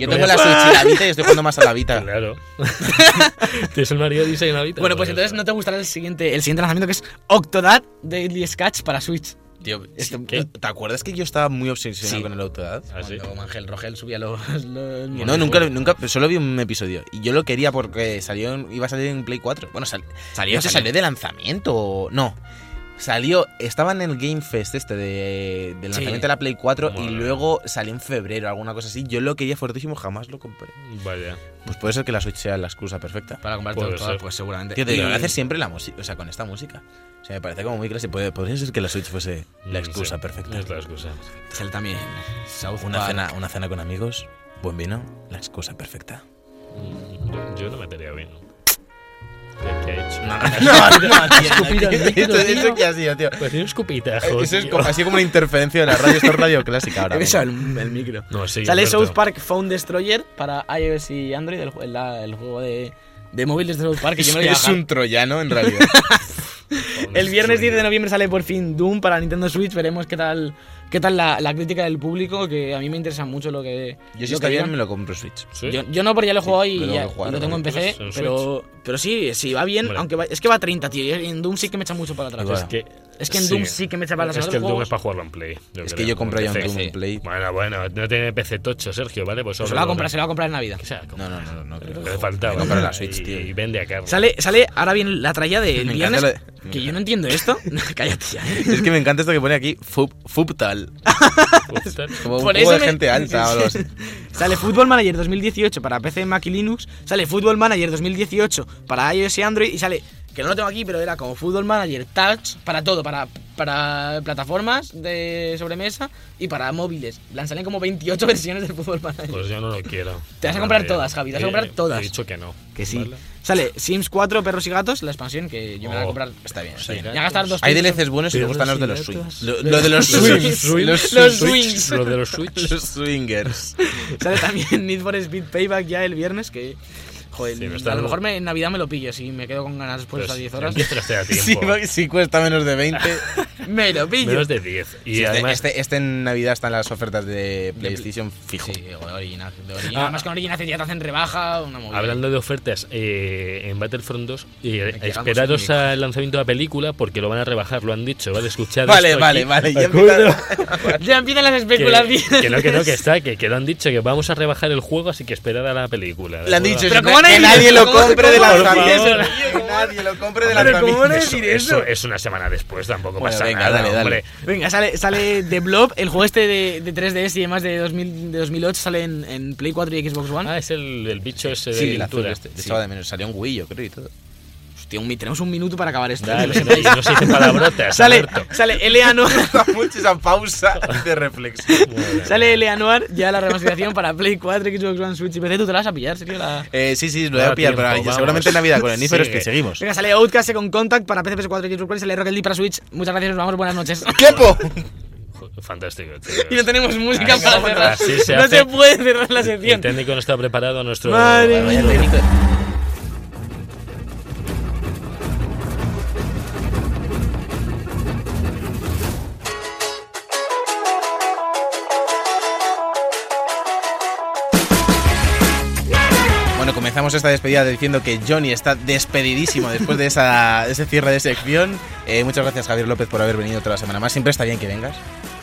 Yo tengo la Switch y la Vita y estoy jugando más a la Vita. Claro. Tienes el Mario Odyssey en la Vita. Bueno, pues entonces no te gustará el siguiente, el siguiente lanzamiento que es Octodad Daily Sketch para Switch. Tío. ¿te acuerdas que yo estaba muy obsesionado Sí. con el Autodad? ¿Ah, sí? Cuando Mangel Rogel subía los. los- No, nunca, nunca, solo vi un episodio. Y yo lo quería porque salió, en- iba a salir en Play 4. Bueno, sal- Salió, no salió. salió de lanzamiento. o- No. Salió, estaba en el Game Fest este de, del Sí. lanzamiento de la Play 4 y luego salió en febrero, alguna cosa así. Yo lo quería fuertísimo, jamás lo compré. Vaya. Pues puede ser que la Switch sea la excusa perfecta. Para comprar Puede todo, pues seguramente. Tío, te Y- lo hacer siempre la música, o sea, con esta música. O sea, me parece como muy clase. Puede- Podría ser que la Switch fuese la Mm, excusa sí, perfecta. Es la excusa. Sale también South Una Park. cena, una cena con amigos, buen vino, la excusa perfecta. Mm, Yo no metería bien. ¿Qué, ha hecho? Escupido al micro, ¿Esto, tío. esto qué ha sido, tío? Pues tiene un escupitajo. Eso es como, así como una interferencia de la radio. Esto es radio clásica ahora. Eso, el, el micro. No, sí, Sale Alberto. South Park Phone Destroyer para iOS y Android, el, juego de, de móviles de South Park. Que yo me lo es un troyano en realidad. El viernes 10 de noviembre sale por fin Doom para Nintendo Switch. Veremos qué tal, qué tal la, la crítica del público, que a mí me interesa mucho lo que. Yo si lo está que bien me lo compro Switch. ¿Sí? Yo, yo no, porque ya lo he jugado y, ya- lo he jugado, y lo tengo en. PC, en pero, pero sí, sí, va bien, aunque va- es que va a 30, tío. y En Doom sí que me echa mucho para atrás. Es que, Es que en Doom sí que me echa para atrás. Es que el Doom juegos- es para jugarlo en Play. yo Es creo, que yo compro en ya un PC. Doom en Play. Bueno, bueno, no tiene PC tocho, Sergio, ¿vale? Pues Se lo va a comprar, se lo va a comprar en Navidad. No, no, no, no. le faltaba. La Switch, tío. Y vende a Carlos. Sale, sale, ahora viene la tralla del viernes. Que yo no entiendo esto. Cállate ya. Es que me encanta esto que pone aquí, Fub- Como un Por juego eso de me- gente alta o. Sale Football Manager 2018 para PC, Mac y Linux. Sale Football Manager 2018 para iOS y Android. Y sale, que no lo tengo aquí, pero era como Football Manager Touch para todo, para, para plataformas de sobremesa y para móviles. Lanzaré como 28 versiones del Football Manager. Pues yo no lo quiero. Te vas a comprar todas, Javi, te vas a he- comprar todas. He dicho que no. que sí. ¿vale? Sale Sims 4, Perros y Gatos, la expansión que yo me la voy a Oh, comprar. Está bien, está Sí. bien. Ya gastar dos Hay. DLCs buenos y me gustan los de los swings. Lo, lo de los swings. swings. Los swings. swings. Lo de los Switch. Los swingers. Sale también Need for Speed Payback ya el viernes, que... Joder, Sí, a lo mejor me- en Navidad me lo pillo, si me quedo con ganas después de Pues esas 10 horas. Si, cuesta menos de 20. Me lo pillo. Menos de 10. Y Sí, este, además. este, este en Navidad están las ofertas de PlayStation fijo. Sí, de original. De original. Ah. Original ya te hacen rebaja, una movida. Hablando de ofertas eh, en Battlefront 2, eh, esperaros al lanzamiento de la película porque lo van a rebajar, lo han dicho, ¿vale? Escuchad Vale, vale, aquí. vale. Ya Acuerdo. empieza- Ya empiezan las especulaciones. que no, que no, que está, que, que lo han dicho, que vamos a rebajar el juego, así que esperad a la película. ¿de Le han dicho Pero eso, ¿cómo van a que nadie lo ¿Cómo- compre de lanzamiento. Que nadie lo compre de Pero ¿cómo van a lanzamiento. decir Eso, es una semana después, tampoco Bueno, pasa venga, nada, dale, dale. Venga, sale, sale The Blob, el juego este de, de 3DS y demás de, 2000, de 2008, sale en, en Play 4 y Xbox One. Ah, es el, el bicho ese de Sí, el azul pintura. este. Sí. De menos. Salió un Wii, yo creo, y todo. Tío, un tenemos un minuto para acabar esto. Dale, que no, se dice palabrotas, sale, Alberto. sale Eleanor. mucho esa pausa de reflexión. sale Eleanor ya la remasterización para Play 4, Xbox One, Switch y PC. ¿Tú te la vas a pillar, serio? La... Eh, sí, sí, lo voy a pillar, tiempo, pero vamos. seguramente en Navidad con el for Sigue. Speed seguimos. Venga, sale Outcast con Contact para PC, PS4 y Xbox One. y Sale Rocket League para Switch. Muchas gracias, nos vamos. Buenas noches. ¡Tiempo! Fantástico. y no tenemos música Así- para cerrar. se no hace. se puede cerrar la El sección. técnico no está preparado, nuestro... Madre mía. Comenzamos esta despedida diciendo que Johnny está despedidísimo después de esa, ese cierre de sección. Eh, muchas gracias, Javier López, por haber venido otra semana más. Siempre está bien que vengas.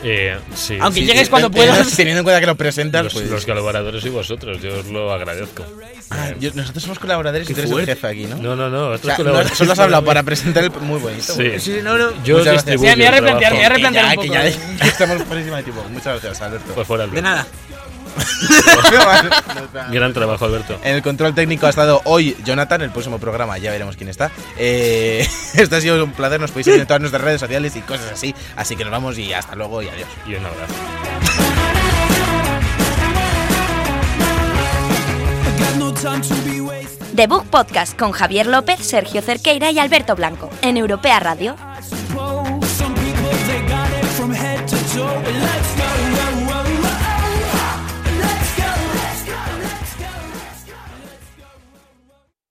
Eh, sí. Aunque Sí, llegues sí, cuando Eh, puedas. Teniendo en cuenta que lo presentas, Los, pues- los colaboradores y vosotros, yo os lo agradezco. Ah, yo- nosotros somos colaboradores y tú eres el jefe aquí, ¿no? No, no, no. O sea, no, solo has hablado para presentar el... Muy bonito. Sí. Sí, no, no. Yo Muchas gracias. distribuyo Sí, me voy a replantear, me voy a replantear ya, un que poco. ya, ya estamos por encima de tiempo. Muchas gracias, Alberto. Pues fuera, De Alberto. nada. Gran trabajo, Alberto. En el control técnico ha estado hoy Jonathan, el próximo programa ya veremos quién está. Eh, esto ha sido un placer, nos podéis seguir en todas nuestras redes sociales y cosas así. Así que nos vamos y hasta luego y adiós. Y un abrazo. The Book Podcast con Javier López, Sergio Cerqueira y Alberto Blanco en Europea Radio.